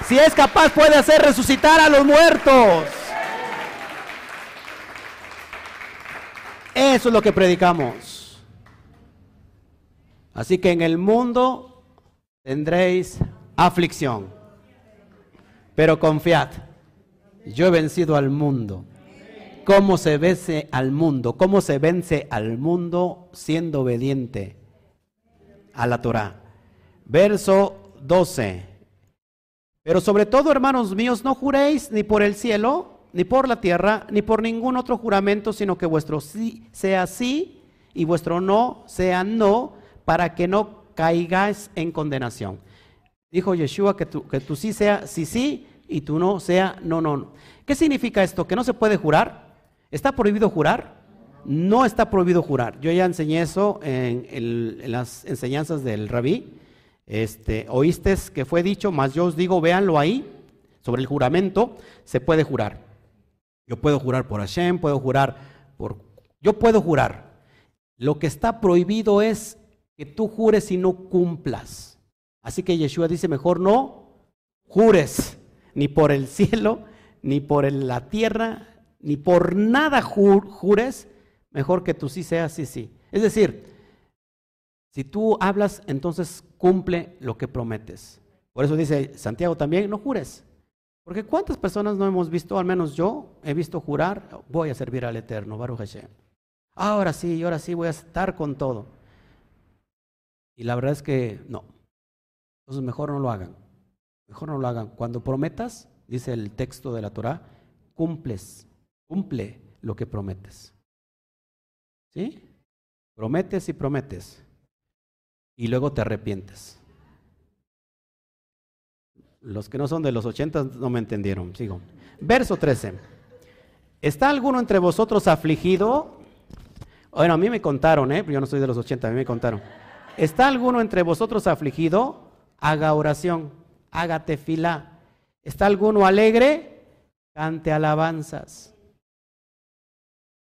Si es capaz, puede hacer resucitar a los muertos. Eso es lo que predicamos. Así que en el mundo tendréis aflicción. Pero confiad, yo he vencido al mundo. ¿Cómo se vence al mundo? ¿Cómo se vence al mundo siendo obediente? a la Torah. Verso 12. Pero sobre todo, hermanos míos, no juréis ni por el cielo, ni por la tierra, ni por ningún otro juramento, sino que vuestro sí sea sí y vuestro no sea no, para que no caigáis en condenación. Dijo Yeshua que tu, que sí sea sí sí y tu no sea no no. ¿Qué significa esto? ¿Que no se puede jurar? ¿Está prohibido jurar? No está prohibido jurar. Yo ya enseñé eso en, las enseñanzas del rabí. Este, oíste que fue dicho, más yo os digo, véanlo ahí, sobre el juramento, se puede jurar. Yo puedo jurar por Hashem, puedo jurar por... Yo puedo jurar. Lo que está prohibido es que tú jures y no cumplas. Así que Yeshua dice, mejor no jures, ni por el cielo, ni por la tierra, ni por nada jures, mejor que tú sí seas sí, sí. Es decir, si tú hablas, entonces cumple lo que prometes. Por eso dice Santiago también, no jures. Porque cuántas personas no hemos visto, al menos yo he visto jurar, voy a servir al Eterno, Baruch Hashem. Ahora sí, ahora sí voy a estar con todo. Y la verdad es que no. Entonces mejor no lo hagan. Mejor no lo hagan. Cuando prometas, dice el texto de la Torah, cumples, cumple lo que prometes. ¿Sí? Prometes y prometes. Y luego te arrepientes. Los que no son de los 80 no me entendieron. Sigo. Verso 13. ¿Está alguno entre vosotros afligido? Bueno, a mí me contaron, ¿eh? Yo no soy de los 80, a mí me contaron. ¿Está alguno entre vosotros afligido? Haga oración, hágate fila. ¿Está alguno alegre? Cante alabanzas.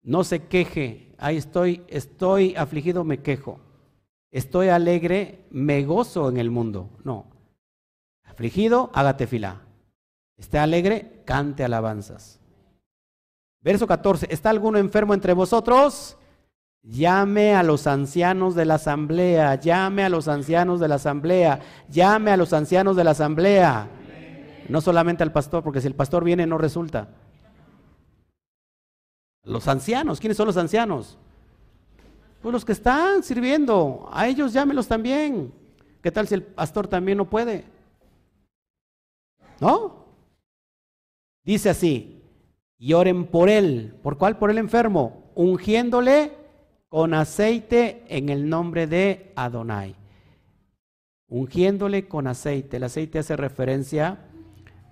No se queje. Ahí estoy, estoy afligido, me quejo. Estoy alegre, me gozo en el mundo. No. Afligido, hágate fila. Esté alegre, cante alabanzas. Verso 14. ¿Está alguno enfermo entre vosotros? Llame a los ancianos de la asamblea, llame a los ancianos de la asamblea, llame a los ancianos de la asamblea. No solamente al pastor, porque si el pastor viene no resulta. Los ancianos, ¿quiénes son los ancianos? Pues los que están sirviendo, a ellos llámelos también. ¿Qué tal si el pastor también no puede? ¿No? Dice así, y oren por él. ¿Por cuál? Por el enfermo, ungiéndole con aceite en el nombre de Adonai. Ungiéndole con aceite. El aceite hace referencia,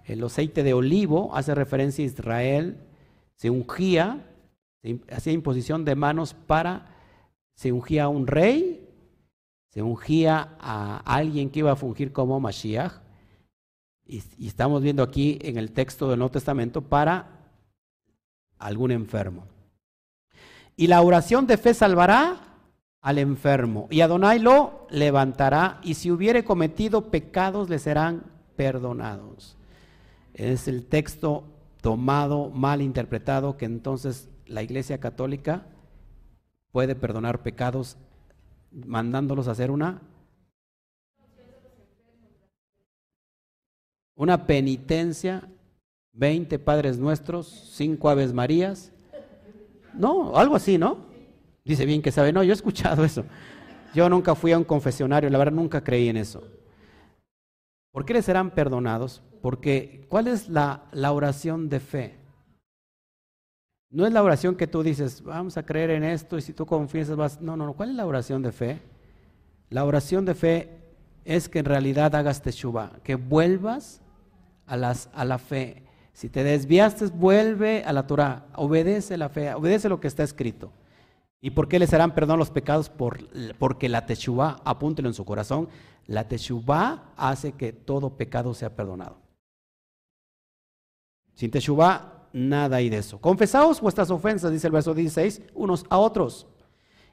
el aceite de olivo hace referencia a Israel. Se ungía hacía imposición de manos para, se ungía a un rey, se ungía a alguien que iba a fungir como Mashiach, y, estamos viendo aquí en el texto del Nuevo Testamento para algún enfermo. Y la oración de fe salvará al enfermo, y Adonai lo levantará, y si hubiere cometido pecados le serán perdonados. Es el texto tomado, mal interpretado, que entonces la Iglesia Católica puede perdonar pecados mandándolos a hacer una una penitencia, 20 Padres Nuestros, 5 Aves Marías. No, algo así, ¿no? Dice bien que sabe, no, yo he escuchado eso. Yo nunca fui a un confesionario, la verdad nunca creí en eso. ¿Por qué les serán perdonados? Porque, ¿cuál es la, la oración de fe? No es la oración que tú dices, vamos a creer en esto y si tú confiesas vas... No, no, no. ¿Cuál es la oración de fe? La oración de fe es que en realidad hagas teshuva, que vuelvas a, las, a la fe. Si te desviaste, vuelve a la Torah, obedece la fe, obedece lo que está escrito. ¿Y por qué le serán perdón los pecados? Por, porque la teshuva, apúntelo en su corazón, la teshuva hace que todo pecado sea perdonado. Sin teshuva, nada hay de eso. Confesaos vuestras ofensas, dice el verso 16, unos a otros.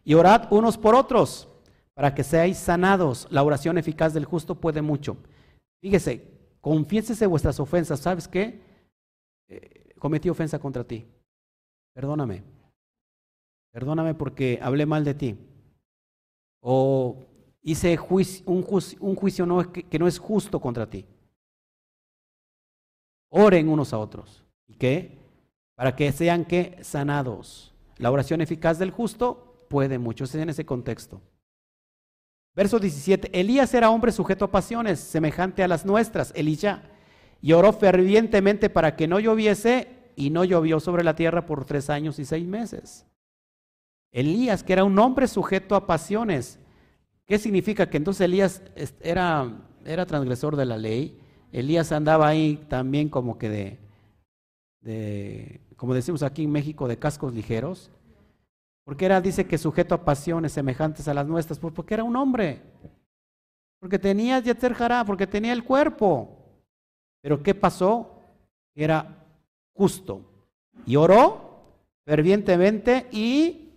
Y orad unos por otros, para que seáis sanados. La oración eficaz del justo puede mucho. Fíjese, confiésese vuestras ofensas. ¿Sabes qué? Eh, cometí ofensa contra ti. Perdóname. Perdóname porque hablé mal de ti. O hice un, juicio, que no es justo contra ti. Oren unos a otros. ¿Y qué? Para que sean que sanados. La oración eficaz del justo puede mucho. Es en ese contexto. Verso 17. Elías era hombre sujeto a pasiones, semejante a las nuestras. Elías y oró fervientemente para que no lloviese y no llovió sobre la tierra por tres años y seis meses. Elías, que era un hombre sujeto a pasiones. ¿Qué significa? Que entonces Elías era, era transgresor de la ley Elías andaba ahí también como que de, de, como decimos aquí en México, de cascos ligeros. Porque era, dice que sujeto a pasiones semejantes a las nuestras, pues porque era un hombre. Porque tenía Yetzer Hará, porque tenía el cuerpo. Pero ¿qué pasó? Era justo. Y oró fervientemente y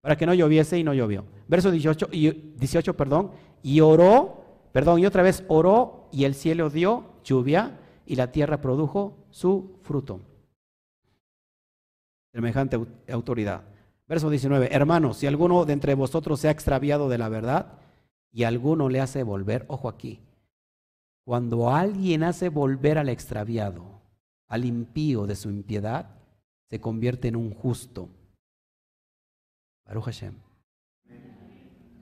para que no lloviese y no llovió. Verso 18, y 18 perdón, y oró Perdón, y otra vez oró y el cielo dio lluvia y la tierra produjo su fruto. Semejante autoridad. Verso 19. Hermanos, si alguno de entre vosotros se ha extraviado de la verdad y alguno le hace volver, ojo aquí, cuando alguien hace volver al extraviado, al impío de su impiedad, se convierte en un justo. Baruch Hashem.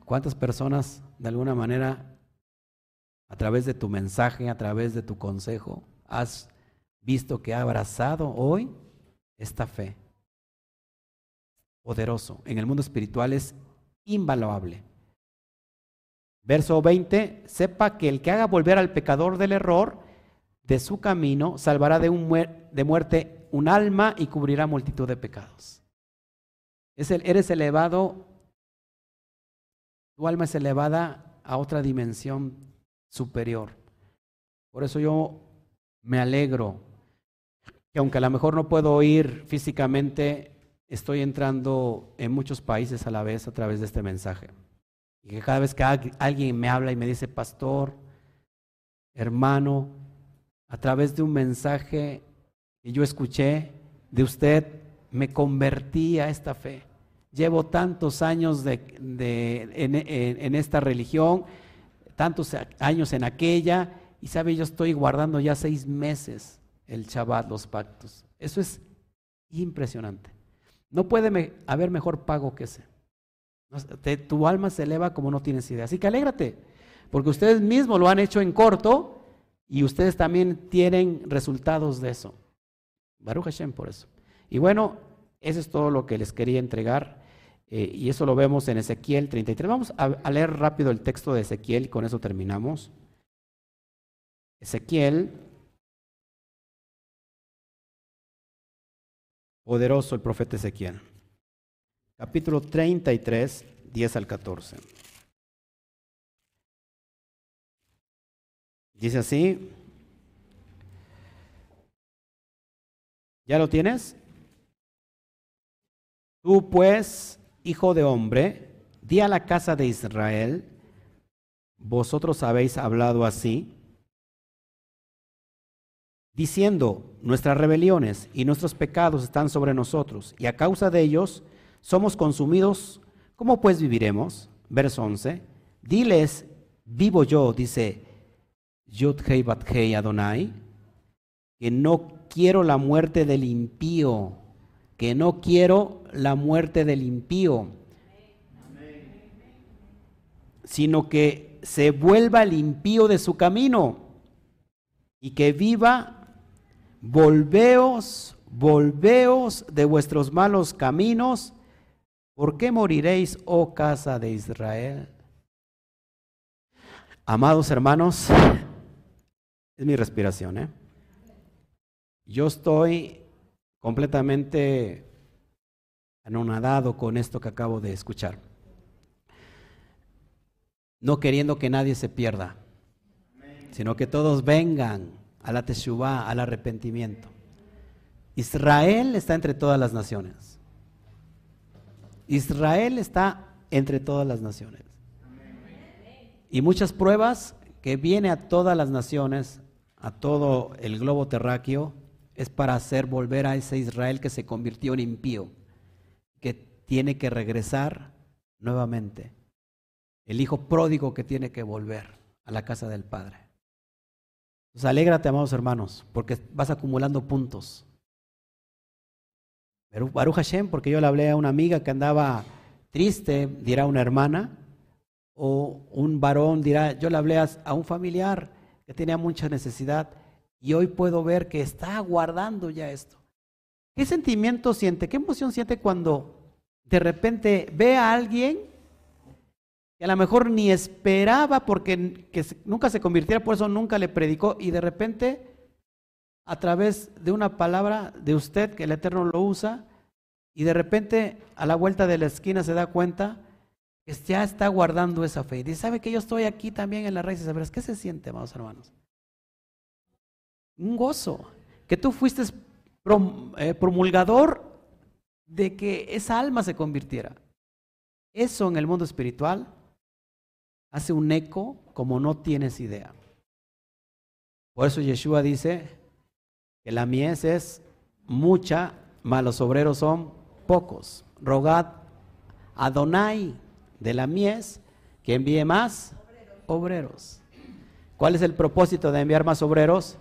¿Cuántas personas de alguna manera a través de tu mensaje, a través de tu consejo, has visto que ha abrazado hoy esta fe. Poderoso. En el mundo espiritual es invaluable. Verso 20, sepa que el que haga volver al pecador del error de su camino, salvará de, un de muerte un alma y cubrirá multitud de pecados. Es el, eres elevado, tu alma es elevada a otra dimensión superior. Por eso yo me alegro que aunque a lo mejor no puedo ir físicamente, estoy entrando en muchos países a la vez a través de este mensaje. Y que cada vez que alguien me habla y me dice, pastor, hermano, a través de un mensaje que yo escuché de usted, me convertí a esta fe. Llevo tantos años de, en esta religión tantos años en aquella, y sabe, yo estoy guardando ya seis meses el Shabbat, los pactos. Eso es impresionante. No puede haber mejor pago que ese. tu alma se eleva como no tienes idea. Así que alégrate, porque ustedes mismos lo han hecho en corto y ustedes también tienen resultados de eso. Baruch Hashem por eso. Y bueno, eso es todo lo que les quería entregar. Eh, y eso lo vemos en Ezequiel 33. Vamos a, leer rápido el texto de Ezequiel y con eso terminamos. Ezequiel, poderoso el profeta Ezequiel. Capítulo 33, 10 al 14. Dice así. ¿Ya lo tienes? Tú pues Hijo de hombre, di a la casa de Israel, vosotros habéis hablado así, diciendo, nuestras rebeliones y nuestros pecados están sobre nosotros, y a causa de ellos somos consumidos, ¿cómo pues viviremos? Verso 11, diles, vivo yo, dice Yud Hei Bat Hei Adonai, que no quiero la muerte del impío, que no quiero la muerte del impío, sino que se vuelva el impío de su camino y que viva, volveos, volveos de vuestros malos caminos, ¿por qué moriréis, oh casa de Israel? Amados hermanos, es mi respiración, ¿eh? Yo estoy completamente anonadado con esto que acabo de escuchar. No queriendo que nadie se pierda, sino que todos vengan a la teshuvah, al arrepentimiento. Israel está entre todas las naciones. Israel está entre todas las naciones. Y muchas pruebas que viene a todas las naciones, a todo el globo terráqueo, es para hacer volver a ese Israel que se convirtió en impío, que tiene que regresar nuevamente. El hijo pródigo que tiene que volver a la casa del Padre. Pues alégrate, amados hermanos, porque vas acumulando puntos. Baruch Hashem, porque yo le hablé a una amiga que andaba triste, dirá una hermana, o un varón dirá, yo le hablé a un familiar que tenía mucha necesidad y hoy puedo ver que está guardando ya esto. ¿Qué sentimiento siente? ¿Qué emoción siente cuando de repente ve a alguien que a lo mejor ni esperaba porque que nunca se convirtiera, por eso nunca le predicó y de repente a través de una palabra de usted que el Eterno lo usa y de repente a la vuelta de la esquina se da cuenta que ya está guardando esa fe. Y dice, ¿sabe que yo estoy aquí también en la raíz de ¿Qué se siente, amados hermanos? un gozo, que tú fuiste eh, promulgador de que esa alma se convirtiera. Eso en el mundo espiritual hace un eco como no tienes idea. Por eso Yeshua dice que la mies es mucha, mas los obreros son pocos. Rogad a Donai de la mies que envíe más obreros. ¿Cuál es el propósito de enviar más obreros?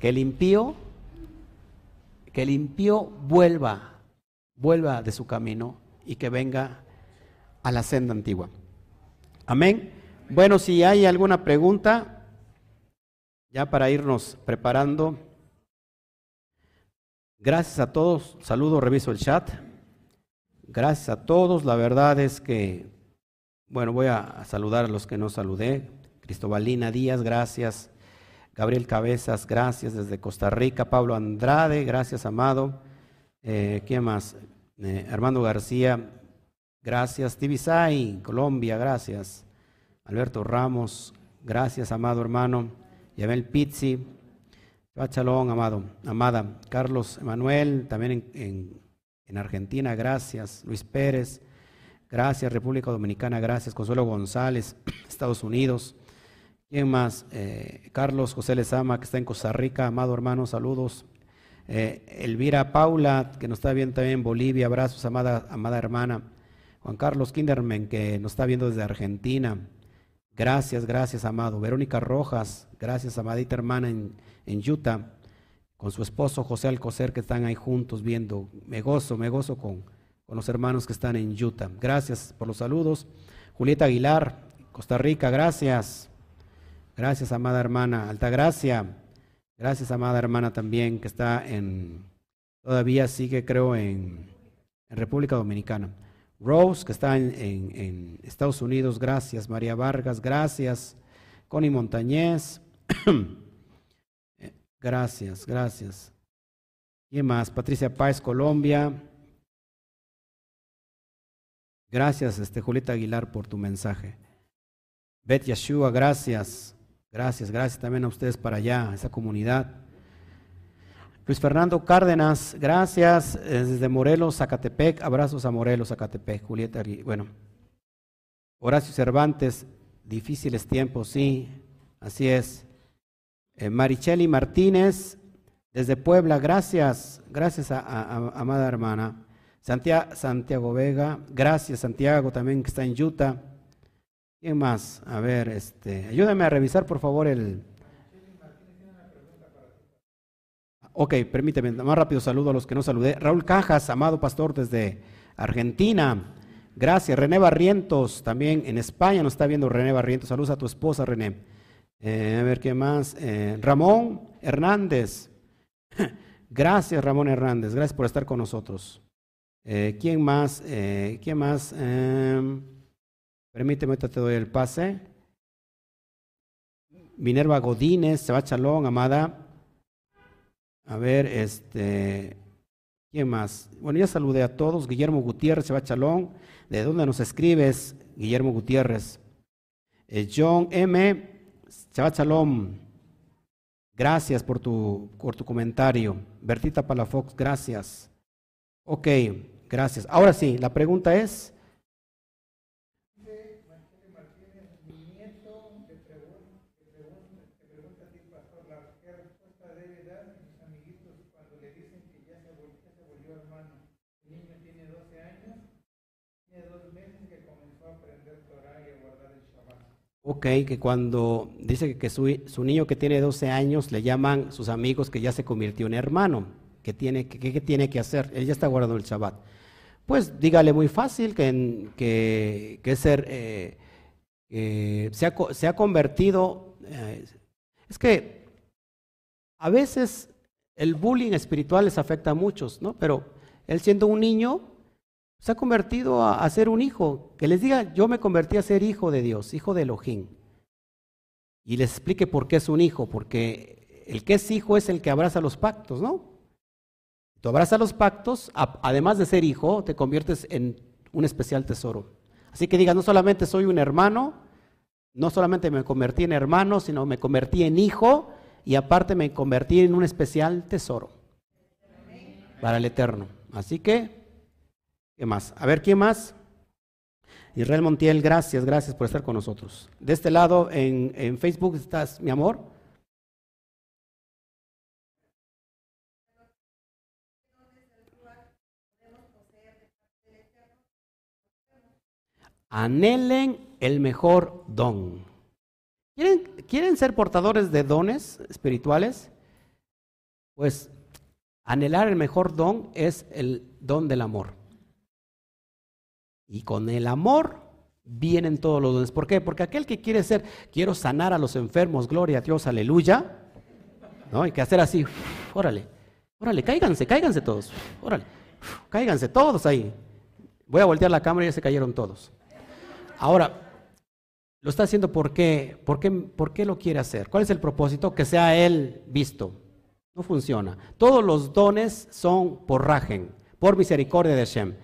que el impío, que el impío vuelva, vuelva de su camino y que venga a la senda antigua. Amén. Bueno, si hay alguna pregunta, ya para irnos preparando. Gracias a todos. Saludo, reviso el chat. Gracias a todos. La verdad es que, bueno, voy a saludar a los que no saludé. Cristobalina Díaz, gracias. Gabriel Cabezas, gracias desde Costa Rica. Pablo Andrade, gracias, amado. Eh, ¿Quién más? Eh, Armando García, gracias. Tibisay, Colombia, gracias. Alberto Ramos, gracias, amado hermano. Yabel Pizzi, Pachalón, amado, amada. Carlos Emanuel, también en, en Argentina, gracias. Luis Pérez, gracias. República Dominicana, gracias. Consuelo González, [clears throat] Estados Unidos. ¿Quién más? Eh, Carlos José Lezama, que está en Costa Rica, amado hermano, saludos. Eh, Elvira Paula, que nos está viendo también en Bolivia, abrazos, amada, amada hermana. Juan Carlos Kinderman, que nos está viendo desde Argentina. Gracias, gracias, amado. Verónica Rojas, gracias, amadita hermana en, en Utah, con su esposo José Alcocer, que están ahí juntos viendo. Me gozo, me gozo con, con los hermanos que están en Utah. Gracias por los saludos. Julieta Aguilar, Costa Rica, gracias. Gracias, amada hermana. Altagracia. Gracias, amada hermana también, que está en, todavía sigue, creo, en, República Dominicana. Rose, que está en, Estados Unidos, gracias. María Vargas, gracias. Connie Montañez, [clears throat] gracias, gracias. ¿Quién más? Patricia Páez, Colombia. Gracias, este, Julieta Aguilar, por tu mensaje. Bet Yeshua, gracias. Gracias, gracias también a ustedes para allá, a esa comunidad. Luis Fernando Cárdenas, gracias desde Morelos, Zacatepec. Abrazos a Morelos, Zacatepec. Julieta, bueno. Horacio Cervantes, difíciles tiempos, sí, así es. Eh, Maricheli Martínez, desde Puebla, gracias, gracias a, amada hermana. Santiago, Santiago Vega, gracias Santiago también que está en Utah. ¿Quién más? A ver, este, ayúdame a revisar por favor el... Ok, permíteme, más rápido saludo a los que no saludé. Raúl Cajas, amado pastor desde Argentina. Gracias. René Barrientos, también en España nos está viendo René Barrientos. Saludos a tu esposa, René. Eh, a ver, ¿qué más? Eh, Ramón Hernández. [laughs] Gracias, Ramón Hernández. Gracias por estar con nosotros. Eh, ¿Quién más? ¿Quién más? Permíteme, te doy el pase. Minerva Godínez, Shabbat Shalom, amada. A ver, este, ¿quién más? Bueno, ya saludé a todos. Guillermo Gutiérrez, Shabbat Shalom. ¿De dónde nos escribes, Guillermo Gutiérrez? Eh, John M. Shabbat Shalom. Gracias por tu, por tu comentario. Bertita Palafox, gracias. Ok, gracias. Ahora sí, la pregunta es... Ok, que cuando dice que su, niño que tiene 12 años le llaman sus amigos que ya se convirtió en hermano, que tiene que, tiene que hacer, él ya está guardando el Shabbat. Pues dígale muy fácil que, que, que ser, eh, se, ha, se, ha, convertido, eh, es que a veces el bullying espiritual les afecta a muchos, ¿no? Pero él siendo un niño, se ha convertido a, ser un hijo. Que les diga, yo me convertí a ser hijo de Dios, hijo de Elohim. Y les explique por qué es un hijo, porque el que es hijo es el que abraza los pactos, ¿no? Tú abrazas los pactos, además de ser hijo, te conviertes en un especial tesoro. Así que diga, no solamente soy un hermano, no solamente me convertí en hermano, sino me convertí en hijo y aparte me convertí en un especial tesoro para el eterno. Así que ¿Qué más? A ver, ¿quién más? Israel Montiel, gracias, gracias por estar con nosotros. De este lado, en, Facebook estás, mi amor. Anhelen el mejor don. ¿Quieren, ¿Quieren ser portadores de dones espirituales? Pues anhelar el mejor don es el don del amor. Y con el amor vienen todos los dones. ¿Por qué? Porque aquel que quiere ser, quiero sanar a los enfermos, gloria a Dios, aleluya. ¿No? Hay que hacer así, órale, órale, cáiganse, cáiganse todos, órale, cáiganse todos ahí. Voy a voltear la cámara y ya se cayeron todos. Ahora, lo está haciendo ¿por qué? ¿Por qué, por qué lo quiere hacer? ¿Cuál es el propósito? Que sea él visto. No funciona. Todos los dones son por rajen, por misericordia de Hashem.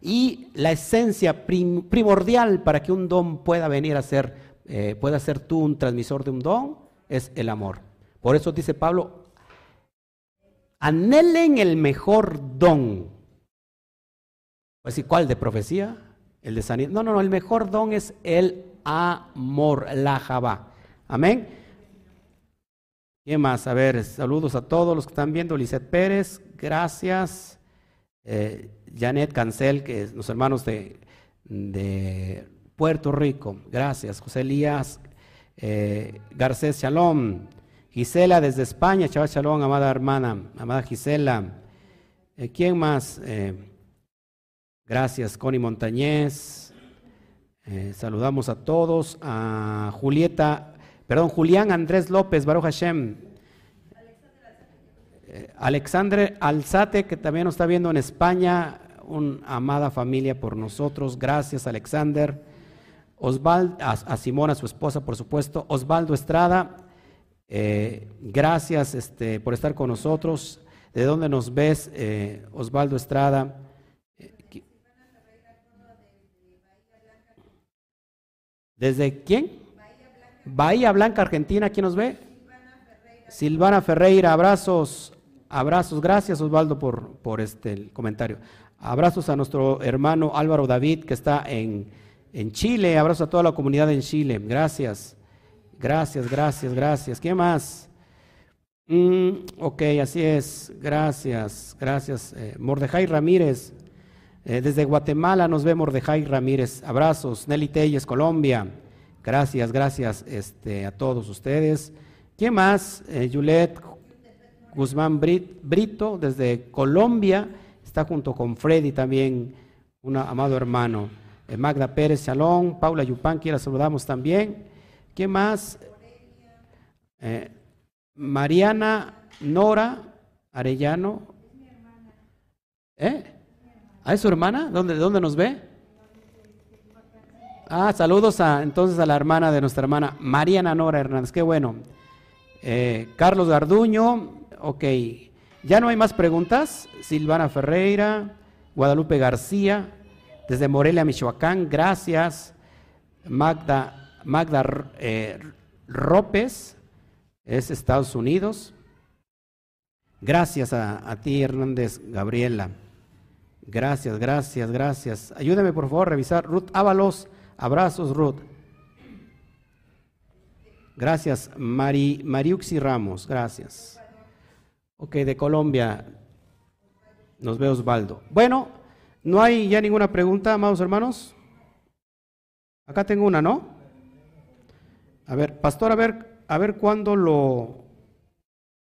Y la esencia primordial para que un don pueda venir a ser, eh, pueda ser tú un transmisor de un don, es el amor. Por eso dice Pablo, anhelen el mejor don. Pues, ¿y cuál de profecía? El de sanidad. No, no, no, el mejor don es el amor, la Jabá. Amén. ¿Qué más? A ver, saludos a todos los que están viendo. Lizeth Pérez, gracias. Eh, Janet Cancel, que es los hermanos de, Puerto Rico. Gracias. José Elías eh, Garcés Shalom. Gisela desde España, Chaval Shalom, amada hermana, amada Gisela. Eh, ¿Quién más? Eh, gracias, Connie Montañez. Saludamos a todos. A Julieta, perdón, Julián Andrés López, Baruch Hashem. Alexandre Alzate, que también nos está viendo en España, una amada familia por nosotros. Gracias, Alexander. Osvaldo, a, Simona, su esposa, por supuesto. Osvaldo Estrada, eh, gracias este, por estar con nosotros. ¿De dónde nos ves, eh, Osvaldo Estrada? ¿Desde quién? Bahía Blanca, Argentina. ¿Quién nos ve? Silvana Ferreira, abrazos, abrazos. Gracias, Osvaldo, por, por este el comentario. Abrazos a nuestro hermano Álvaro David que está en, en Chile. Abrazos a toda la comunidad en Chile. Gracias. Gracias, gracias, gracias. ¿Qué más? Mm, ok, así es. Gracias, gracias. Eh, Ramírez. Eh, desde Guatemala nos ve Mordejai Ramírez. Abrazos. Nelly Telles, Colombia. Gracias, gracias este, a todos ustedes. ¿Qué más? Eh, Juliet Guzmán Brito, desde Colombia está junto con Freddy también, un amado hermano. Eh, Magda Pérez Salón, Paula Yupanqui, la saludamos también. ¿Qué más? Eh, Mariana Nora Arellano. ¿Eh? ¿Ah, es su hermana? ¿Dónde, ¿Dónde nos ve? Ah, saludos a, entonces a la hermana de nuestra hermana Mariana Nora Hernández, qué bueno. Eh, Carlos Garduño, ok. Ya no hay más preguntas. Silvana Ferreira, Guadalupe García, desde Morelia, Michoacán, gracias. Magda, Magda eh, Ropes, es Estados Unidos. Gracias a, ti, Hernández Gabriela. Gracias, gracias, gracias. Ayúdeme por favor a revisar. Ruth Ábalos, abrazos, Ruth. Gracias, Mari, Mariuxi Ramos, gracias. Ok, de Colombia, nos ve Osvaldo. Bueno, no hay ya ninguna pregunta, amados hermanos. Acá tengo una, ¿no? A ver, pastor, a ver, a ver cuándo lo,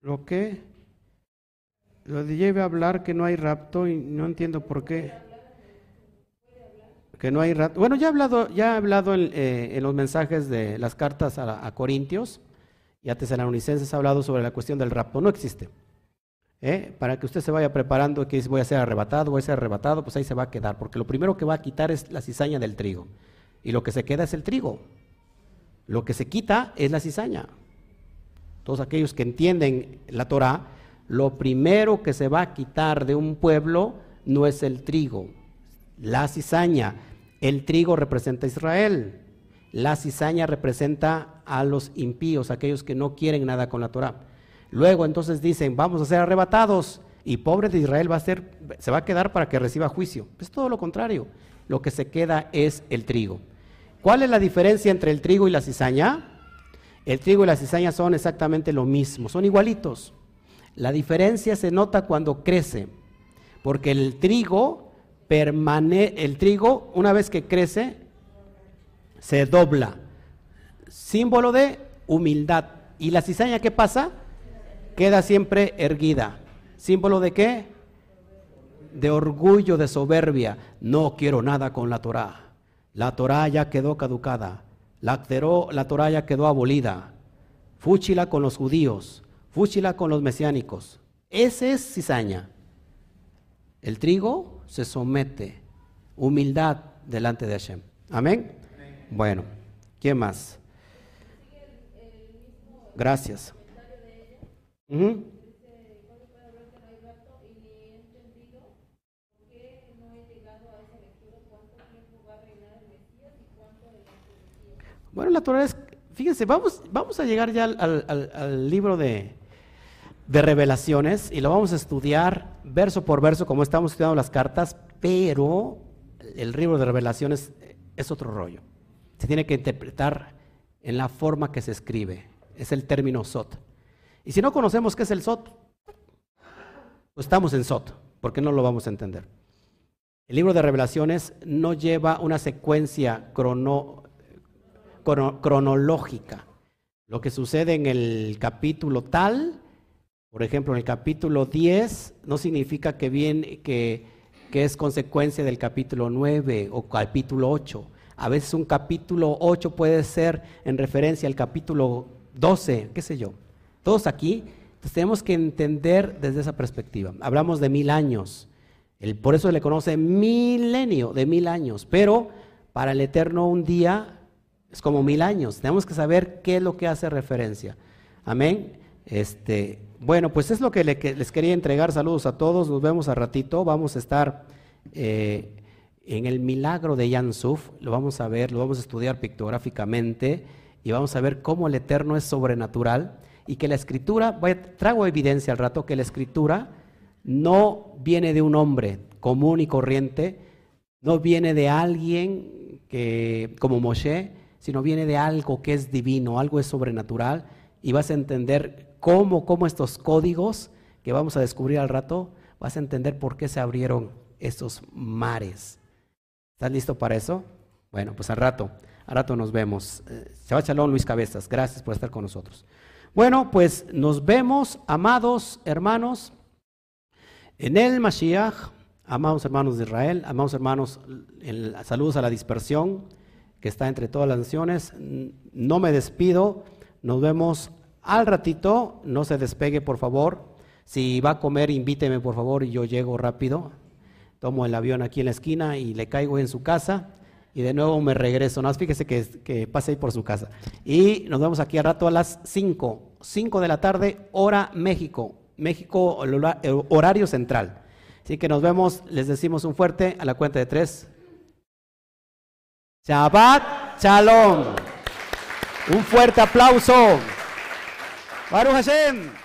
lo que, lo lleve a hablar que no hay rapto y no entiendo por qué. Que no hay rapto. Bueno, ya he hablado, ya he hablado en, eh, los mensajes de las cartas a, a Corintios y a Tesalonicenses ha hablado sobre la cuestión del rapto. No existe. ¿Eh? para que usted se vaya preparando que voy a ser arrebatado, voy a ser arrebatado, pues ahí se va a quedar, porque lo primero que va a quitar es la cizaña del trigo, y lo que se queda es el trigo. Lo que se quita es la cizaña. Todos aquellos que entienden la Torah, lo primero que se va a quitar de un pueblo no es el trigo, la cizaña. El trigo representa a Israel, la cizaña representa a los impíos, aquellos que no quieren nada con la Torah. Luego entonces dicen, vamos a ser arrebatados y pobre de Israel va a ser, se va a quedar para que reciba juicio. Es todo lo contrario. Lo que se queda es el trigo. ¿Cuál es la diferencia entre el trigo y la cizaña? El trigo y la cizaña son exactamente lo mismo, son igualitos. La diferencia se nota cuando crece, porque el trigo permanece, el trigo una vez que crece se dobla, símbolo de humildad. ¿Y la cizaña qué pasa? Queda siempre erguida. ¿Símbolo de qué? De orgullo, de soberbia. No quiero nada con la Torah. La Torah ya quedó caducada. La, la Torah ya quedó abolida. Fúchila con los judíos. Fúchila con los mesiánicos. Ese es cizaña. El trigo se somete. Humildad delante de Hashem. Amén. Bueno, ¿quién más? Gracias. Bueno, la Torah es, fíjense, vamos, vamos a llegar ya al, libro de, de, revelaciones y lo vamos a estudiar verso por verso como estamos estudiando las cartas, pero el libro de revelaciones es otro rollo. Se tiene que interpretar en la forma que se escribe. Es el término sot. Y si no conocemos qué es el SOT, pues estamos en SOT, porque no lo vamos a entender. El libro de revelaciones no lleva una secuencia cronológica. Lo que sucede en el capítulo tal, por ejemplo, en el capítulo 10, no significa que, viene, que, que es consecuencia del capítulo 9 o capítulo 8. A veces un capítulo 8 puede ser en referencia al capítulo 12, qué sé yo. Todos aquí tenemos que entender desde esa perspectiva. Hablamos de mil años. El, por eso le conoce milenio, de mil años. Pero para el Eterno un día es como mil años. Tenemos que saber qué es lo que hace referencia. Amén. Este, bueno, pues es lo que, les quería entregar. Saludos a todos. Nos vemos a ratito. Vamos a estar eh, en el milagro de Yansuf. Lo vamos a ver, lo vamos a estudiar pictográficamente y vamos a ver cómo el Eterno es sobrenatural y que la escritura, voy trago evidencia al rato, que la escritura no viene de un hombre común y corriente, no viene de alguien que, como Moshe, sino viene de algo que es divino, algo es sobrenatural, y vas a entender cómo, cómo estos códigos que vamos a descubrir al rato, vas a entender por qué se abrieron estos mares. ¿Estás listo para eso? Bueno, pues al rato, al rato nos vemos. Chava eh, Luis Cabezas, gracias por estar con nosotros. Bueno, pues nos vemos, amados hermanos, en el Mashiach, amados hermanos de Israel, amados hermanos, saludos a la dispersión que está entre todas las naciones. No me despido, nos vemos al ratito, no se despegue por favor. Si va a comer, invíteme por favor y yo llego rápido. Tomo el avión aquí en la esquina y le caigo en su casa y de nuevo me regreso. Nada más fíjese que, que pase ahí por su casa. Y nos vemos aquí a rato a las 5, 5 de la tarde, hora México. México, horario central. Así que nos vemos, les decimos un fuerte a la cuenta de tres. Shabbat Shalom. Un fuerte aplauso. Baruch Hashem.